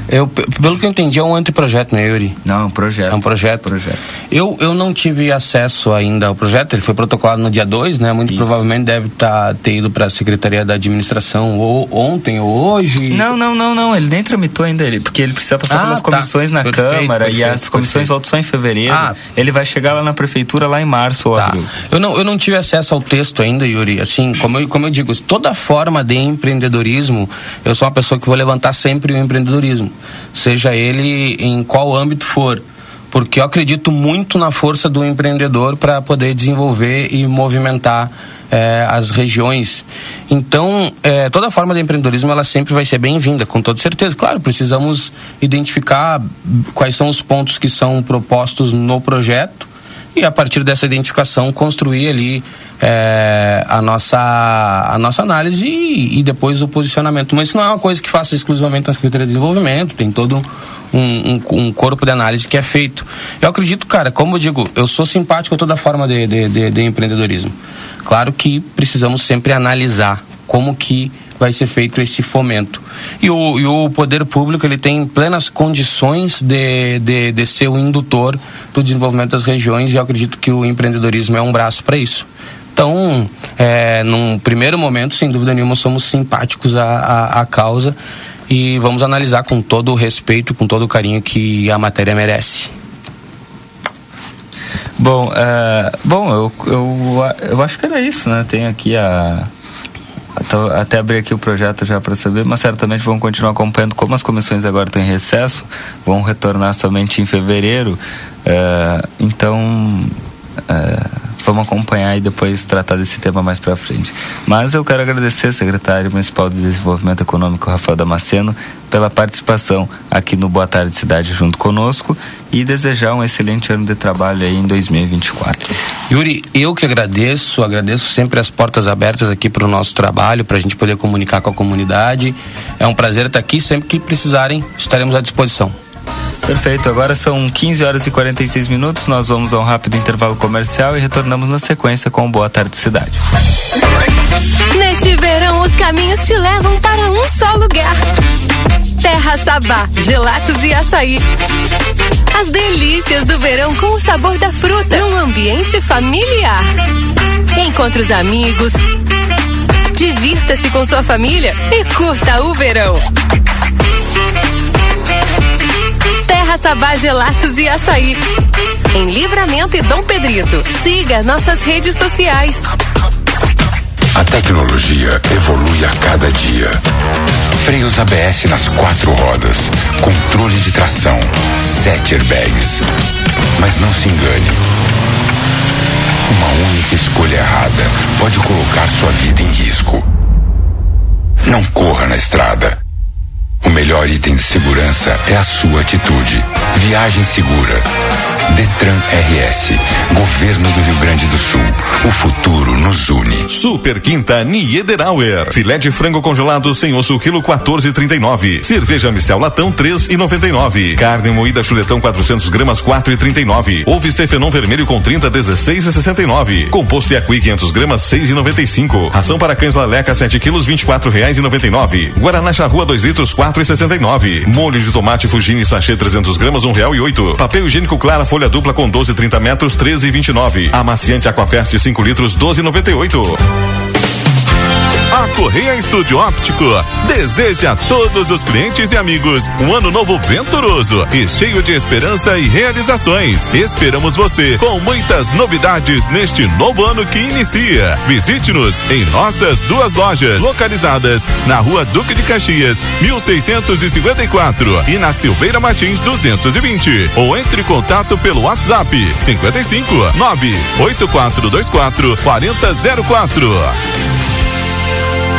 Eu, pelo que eu entendi, é um anteprojeto, né, Yuri? Não, é um projeto. É um projeto. projeto. Eu, eu não tive acesso ainda ao projeto, ele foi protocolado no dia 2, né? Muito Isso. provavelmente deve tá, ter ido para a Secretaria da Administração ou ontem ou hoje. Não, não, não, não, ele nem tramitou ainda, ele, porque ele precisa passar ah, pelas tá. comissões na perfeito, Câmara perfeito, e as comissões voltam só em fevereiro. Ah. Ele vai chegar lá na prefeitura lá em março ou tá. abril. Eu não, eu não tive acesso ao texto ainda, Yuri. Assim, como eu, como eu digo, toda forma de empreendedorismo, eu sou uma pessoa que vou levantar sempre o empreendedorismo, seja ele em qual âmbito for porque eu acredito muito na força do empreendedor para poder desenvolver e movimentar é, as regiões. Então, é, toda forma de empreendedorismo ela sempre vai ser bem-vinda, com toda certeza. Claro, precisamos identificar quais são os pontos que são propostos no projeto e a partir dessa identificação construir ali é, a, nossa, a nossa análise e, e, depois o posicionamento. Mas isso não é uma coisa que faça exclusivamente na Secretaria de Desenvolvimento, tem todo um, um, um, corpo de análise que é feito. Eu acredito, cara, como eu digo, eu sou simpático a toda forma de, de, de, de empreendedorismo. Claro que precisamos sempre analisar como que vai ser feito esse fomento. E o, e o poder público ele tem plenas condições de, de, de ser o indutor do desenvolvimento das regiões e eu acredito que o empreendedorismo é um braço para isso. Então, é, num primeiro momento, sem dúvida nenhuma, somos simpáticos à, à, à causa e vamos analisar com todo o respeito, com todo o carinho que a matéria merece. Bom, uh, bom eu, eu, eu acho que era isso, né? Tem aqui a. Até, abrir aqui o projeto já para saber, mas certamente vão continuar acompanhando como as comissões agora estão em recesso, vão retornar somente em fevereiro. Uh, então, vamos acompanhar e depois tratar desse tema mais para frente. Mas eu quero agradecer ao secretário municipal de Desenvolvimento Econômico, Rafael Damasceno, pela participação aqui no Boa Tarde Cidade junto conosco e desejar um excelente ano de trabalho aí em 2024. Yuri, eu que agradeço, agradeço sempre as portas abertas aqui para o nosso trabalho, para a gente poder comunicar com a comunidade. É um prazer estar aqui, sempre que precisarem, estaremos à disposição. Perfeito, agora são 15 horas e 46 minutos. Nós vamos a um rápido intervalo comercial e retornamos na sequência com Boa Tarde Cidade. Neste verão, os caminhos te levam para um só lugar. Terra Sabá, gelatos e açaí. As delícias do verão com o sabor da fruta, num ambiente familiar. Encontre os amigos, divirta-se com sua família e curta o verão. Terra Sabá Gelatos e Açaí. Em Livramento e Dom Pedrito. Siga nossas redes sociais. A tecnologia evolui a cada dia. Freios ABS nas quatro rodas, controle de tração, sete airbags. Mas não se engane. Uma única escolha errada pode colocar sua vida em risco. Não corra na estrada. O melhor item de segurança é a sua atitude. Viagem segura. Detran RS. Governo do Rio Grande do Sul. O futuro nos une. Super Quinta Niederauer. Filé de frango congelado sem osso, quilo 14,39. Cerveja Mistel Latão, 3,99. Carne moída chuletão 400 gramas, 4,39. Ovo Estefenon vermelho com 30, 16,69. Composto Yaqui 500 gramas, 6,95. Ração para cães Laleca, 7 quilos, 24 reais e 99. Guaraná Charrua 2 litros, 4,69. Molho de tomate Fugini sachê 300 gramas, um real e oito. Papel higiênico Clara folha dupla com 12, 30 metros, 13,29. Amaciante Aquafest 5 litros, 12,98. A Correia Estúdio Óptico deseja a todos os clientes e amigos um ano novo venturoso e cheio de esperança e realizações. Esperamos você com muitas novidades neste novo ano que inicia. Visite-nos em nossas duas lojas localizadas na Rua Duque de Caxias, 1654 e na Silveira Martins 220 ou entre em contato pelo WhatsApp 55 98424 4004.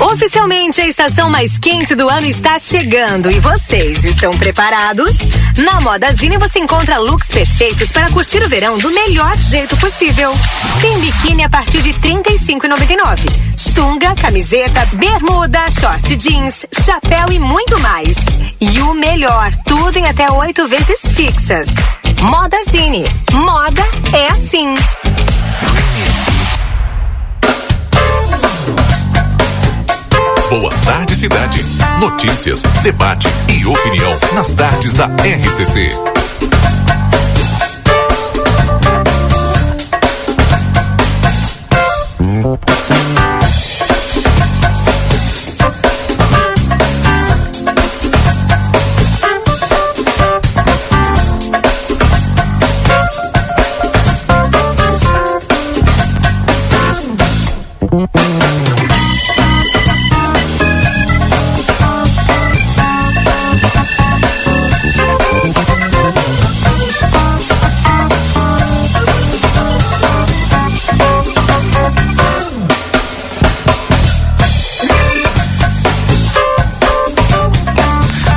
Oficialmente, a estação mais quente do ano está chegando e vocês estão preparados? Na Modazine você encontra looks perfeitos para curtir o verão do melhor jeito possível. Tem biquíni a partir de R$ 35,99. Sunga, camiseta, bermuda, short jeans, chapéu e muito mais. E o melhor, tudo em até oito vezes fixas. Modazine. Moda é assim. Boa Tarde Cidade. Notícias, debate e opinião nas tardes da RCC.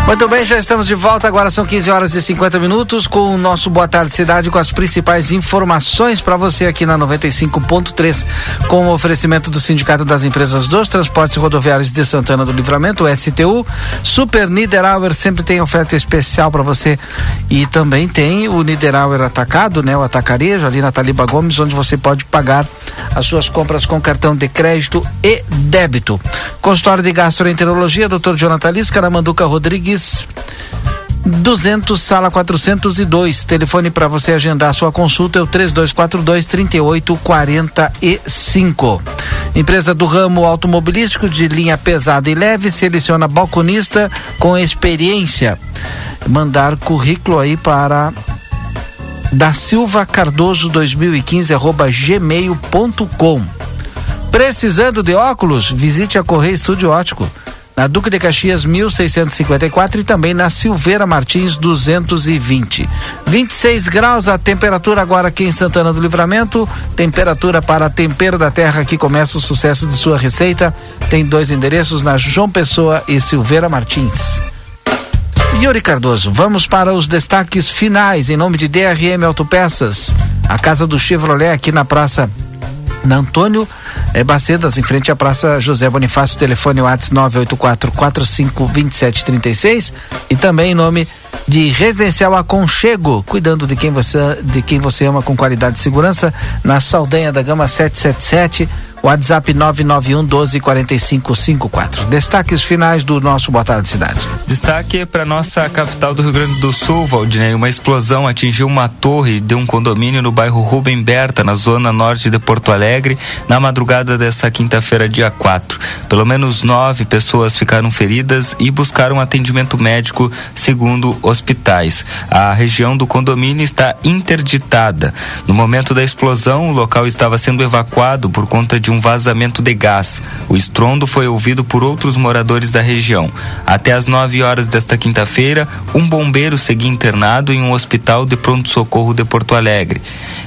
Muito bem, já estamos de volta. Agora são 15 horas e 50 minutos com o nosso Boa Tarde Cidade com as principais informações para você aqui na 95.3 com o oferecimento do Sindicato das Empresas dos Transportes Rodoviários de Santana do Livramento, o STU. Super Niederauer sempre tem oferta especial para você e também tem o Niederauer atacado, né, o atacarejo ali na Taliba Gomes, onde você pode pagar as suas compras com cartão de crédito e débito. Consultório de Gastroenterologia, Dr. Jonathan Lisca, na Manduca Rodrigues 200, sala 402. Telefone para você agendar sua consulta é o 3242 3845. Empresa do ramo automobilístico de linha pesada e leve seleciona balconista com experiência. Mandar currículo aí para da Silva Cardoso 2015 arroba gmail.com. Precisando de óculos? Visite a Correia Estúdio Ótico na Duque de Caxias 1654 e também na Silveira Martins 220. 26 graus a temperatura agora aqui em Santana do Livramento. Temperatura para tempero da terra que começa o sucesso de sua receita. Tem dois endereços na João Pessoa e Silveira Martins. Yuri Cardoso, vamos para os destaques finais em nome de DRM Autopeças, a casa do Chevrolet aqui na Praça na Antônio é, Bacedas, em frente à Praça José Bonifácio, telefone WhatsApp 984452736 e também em nome de Residencial Aconchego, cuidando de quem você de quem você ama com qualidade e segurança, na Saldanha da Gama 777 WhatsApp 991 12 45 54. Destaques finais do nosso Boa Tarde Cidade. Destaque para nossa capital do Rio Grande do Sul, Valdinei. Uma explosão atingiu uma torre de um condomínio no bairro Rubem Berta, na zona norte de Porto Alegre, na madrugada dessa quinta-feira, dia 4. Pelo menos nove pessoas ficaram feridas e buscaram atendimento médico, segundo hospitais. A região do condomínio está interditada. No momento da explosão, o local estava sendo evacuado por conta de de um vazamento de gás. O estrondo foi ouvido por outros moradores da região. Até às 9 horas desta quinta-feira, um bombeiro seguia internado em um hospital de pronto-socorro de Porto Alegre.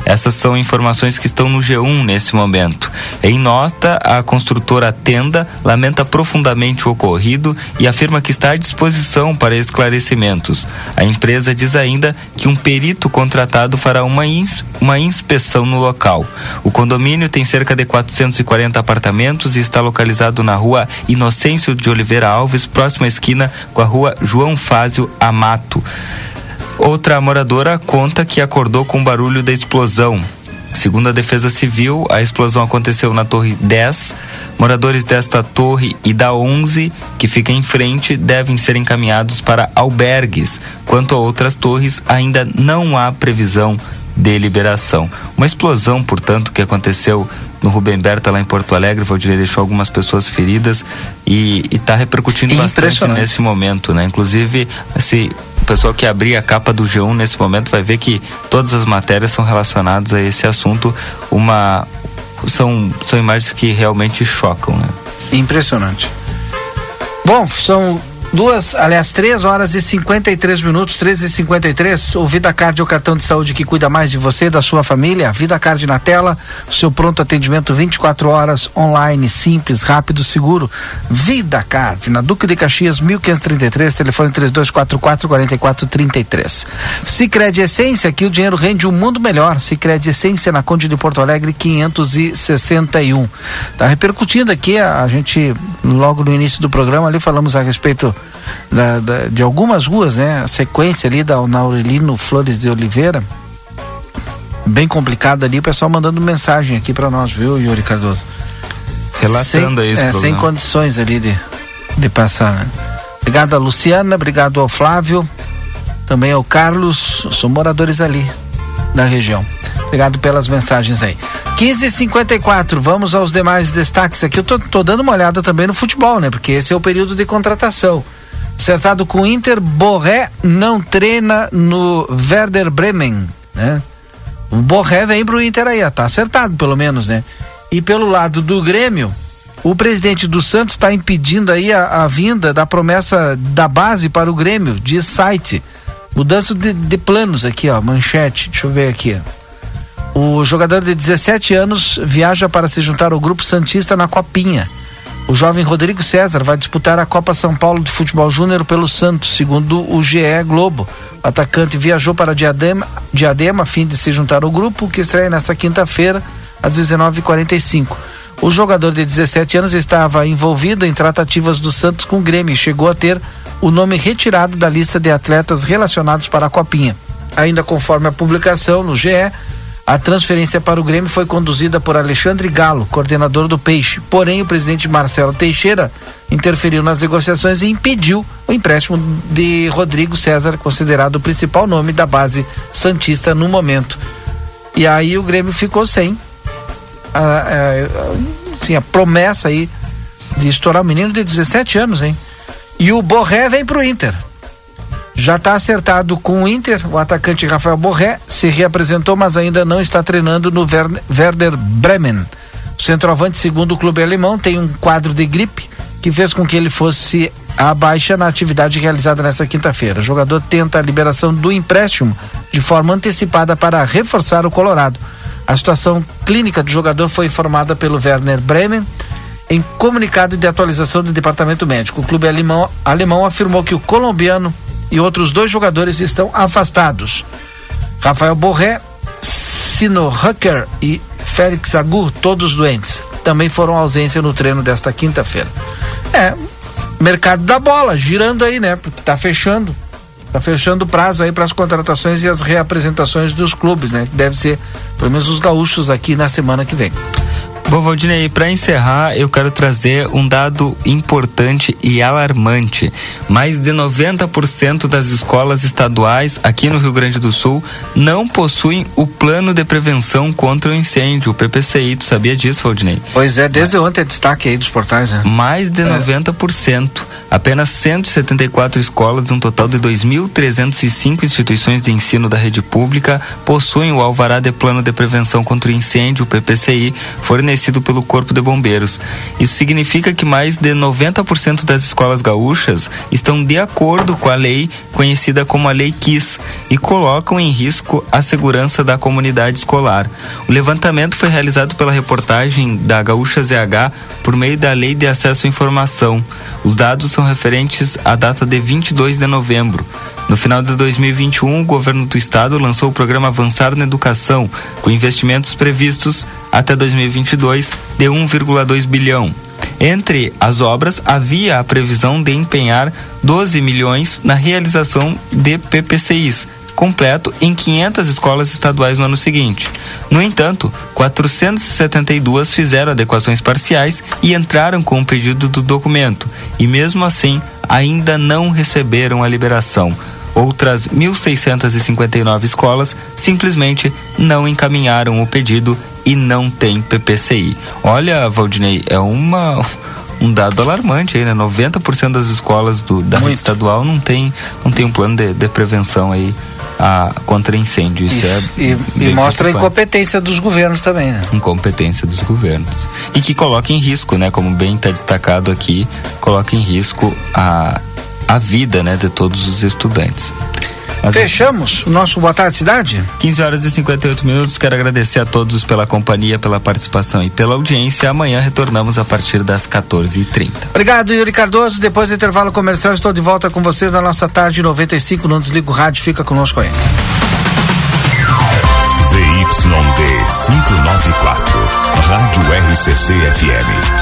Essas são informações que estão no G1 nesse momento. Em nota, a construtora Tenda lamenta profundamente o ocorrido e afirma que está à disposição para esclarecimentos. A empresa diz ainda que um perito contratado fará uma, ins uma inspeção no local. O condomínio tem cerca de 400 240 apartamentos e está localizado na rua Inocêncio de Oliveira Alves, próxima esquina com a rua João Fázio Amato. Outra moradora conta que acordou com o barulho da explosão. Segundo a Defesa Civil, a explosão aconteceu na Torre 10. Moradores desta torre e da 11, que fica em frente, devem ser encaminhados para albergues. Quanto a outras torres, ainda não há previsão de liberação. Uma explosão, portanto, que aconteceu no Rubem Berta lá em Porto Alegre, Valdir deixou algumas pessoas feridas e está repercutindo bastante nesse momento, né? Inclusive, se o pessoal que abrir a capa do G1 nesse momento vai ver que todas as matérias são relacionadas a esse assunto. Uma são são imagens que realmente chocam, né? Impressionante. Bom, são Duas, aliás, três horas e 53 minutos, 13 e 53 O Vida Card é o cartão de saúde que cuida mais de você e da sua família. Vida Card na tela, seu pronto atendimento 24 horas, online, simples, rápido, seguro. Vida Card, na Duque de Caxias, 1533, telefone 3244 4433. Sicredi Essência, aqui o dinheiro rende um mundo melhor. Sicredi Essência na Conde de Porto Alegre, 561. Tá repercutindo aqui, a, a gente, logo no início do programa, ali falamos a respeito da, da, de algumas ruas, né? A sequência ali da Naurelino Flores de Oliveira. Bem complicado ali, o pessoal mandando mensagem aqui para nós, viu, Yuri Cardoso? Relatando sem, aí é, Sem condições ali de, de passar, né? Obrigado a Luciana, obrigado ao Flávio, também ao Carlos, são moradores ali da região. Obrigado pelas mensagens aí. 15h54, vamos aos demais destaques aqui. Eu tô, tô, dando uma olhada também no futebol, né? Porque esse é o período de contratação. Acertado com o Inter, Borré não treina no Werder Bremen, né? O Borré vem pro Inter aí, tá acertado pelo menos, né? E pelo lado do Grêmio, o presidente do Santos está impedindo aí a, a, vinda da promessa da base para o Grêmio, de site. Mudança de, de planos aqui, ó, manchete, deixa eu ver aqui, ó. O jogador de 17 anos viaja para se juntar ao grupo Santista na Copinha. O jovem Rodrigo César vai disputar a Copa São Paulo de Futebol Júnior pelo Santos, segundo o GE Globo. O atacante viajou para Diadema, Diadema a fim de se juntar ao grupo, que estreia nesta quinta-feira, às 19h45. O jogador de 17 anos estava envolvido em tratativas do Santos com o Grêmio e chegou a ter o nome retirado da lista de atletas relacionados para a Copinha. Ainda conforme a publicação no GE, A transferência para o Grêmio foi conduzida por Alexandre Galo, coordenador do Peixe. Porém, o presidente Marcelo Teixeira interferiu nas negociações e impediu o empréstimo de Rodrigo César, considerado o principal nome da base santista no momento. E aí o Grêmio ficou sem a, a, assim, a promessa aí de estourar o menino de 17 anos, hein? E o Borré vem pro Inter. Já está acertado com o Inter, o atacante Rafael Borré se reapresentou, mas ainda não está treinando no Werder Bremen. O centroavante, segundo o clube alemão, tem um quadro de gripe que fez com que ele fosse a baixa na atividade realizada nesta quinta-feira. O jogador tenta a liberação do empréstimo de forma antecipada para reforçar o Colorado. A situação clínica do jogador foi informada pelo Werner Bremen em comunicado de atualização do departamento médico. O clube alemão, alemão afirmou que o colombiano e outros dois jogadores estão afastados. Rafael Borré, Sino Hucker e Félix Agur, todos doentes, também foram ausência no treino desta quinta-feira. É, mercado da bola, girando aí, né? Porque tá fechando. Tá fechando o prazo aí para as contratações e as reapresentações dos clubes, né? Deve ser, pelo menos os gaúchos aqui na semana que vem. Bom, Valdinei, para encerrar, eu quero trazer um dado importante e alarmante. Mais de 90% das escolas estaduais aqui no Rio Grande do Sul não possuem o plano de prevenção contra o incêndio, o PPCI. Tu sabia disso, Valdinei? Pois é, desde Mas... ontem é destaque aí dos portais, né? Mais de é. 90%. Apenas 174 escolas, um total de 2.305 instituições de ensino da rede pública, possuem o alvará de plano de prevenção contra o incêndio, o PPCI, fornecido fornecido pelo Corpo de Bombeiros. Isso significa que mais de 90% das escolas gaúchas estão de acordo com a lei conhecida como a Lei KISS e colocam em risco a segurança da comunidade escolar. O levantamento foi realizado pela reportagem da Gaúcha ZH por meio da Lei de Acesso à Informação. Os dados são referentes à data de 22 de novembro. No final de 2021, o governo do estado lançou o programa Avançar na Educação, com investimentos previstos até 2022 de 1,2 bilhão. Entre as obras, havia a previsão de empenhar 12 milhões na realização de PPCIs, completo em 500 escolas estaduais no ano seguinte. No entanto, 472 fizeram adequações parciais e entraram com o pedido do documento, e mesmo assim ainda não receberam a liberação. Outras 1.659 escolas simplesmente não encaminharam o pedido e não tem PPCI. Olha, Valdinei, é uma um dado alarmante aí, né? 90% das escolas do, da rede estadual não tem, não tem um plano de, de prevenção aí a, contra incêndio. Isso e, é e, e mostra a incompetência dos governos também, né? Incompetência dos governos. E que coloca em risco, né? Como bem está destacado aqui, coloca em risco a, a vida né, de todos os estudantes. Mas, Fechamos o nosso Boa Tarde Cidade? 15 horas e 58 minutos. Quero agradecer a todos pela companhia, pela participação e pela audiência. Amanhã retornamos a partir das 14h30. Obrigado, Yuri Cardoso. Depois do intervalo comercial, estou de volta com vocês na nossa tarde 95. Não desliga o rádio, fica conosco aí. ZYD 594, Rádio RCC FM.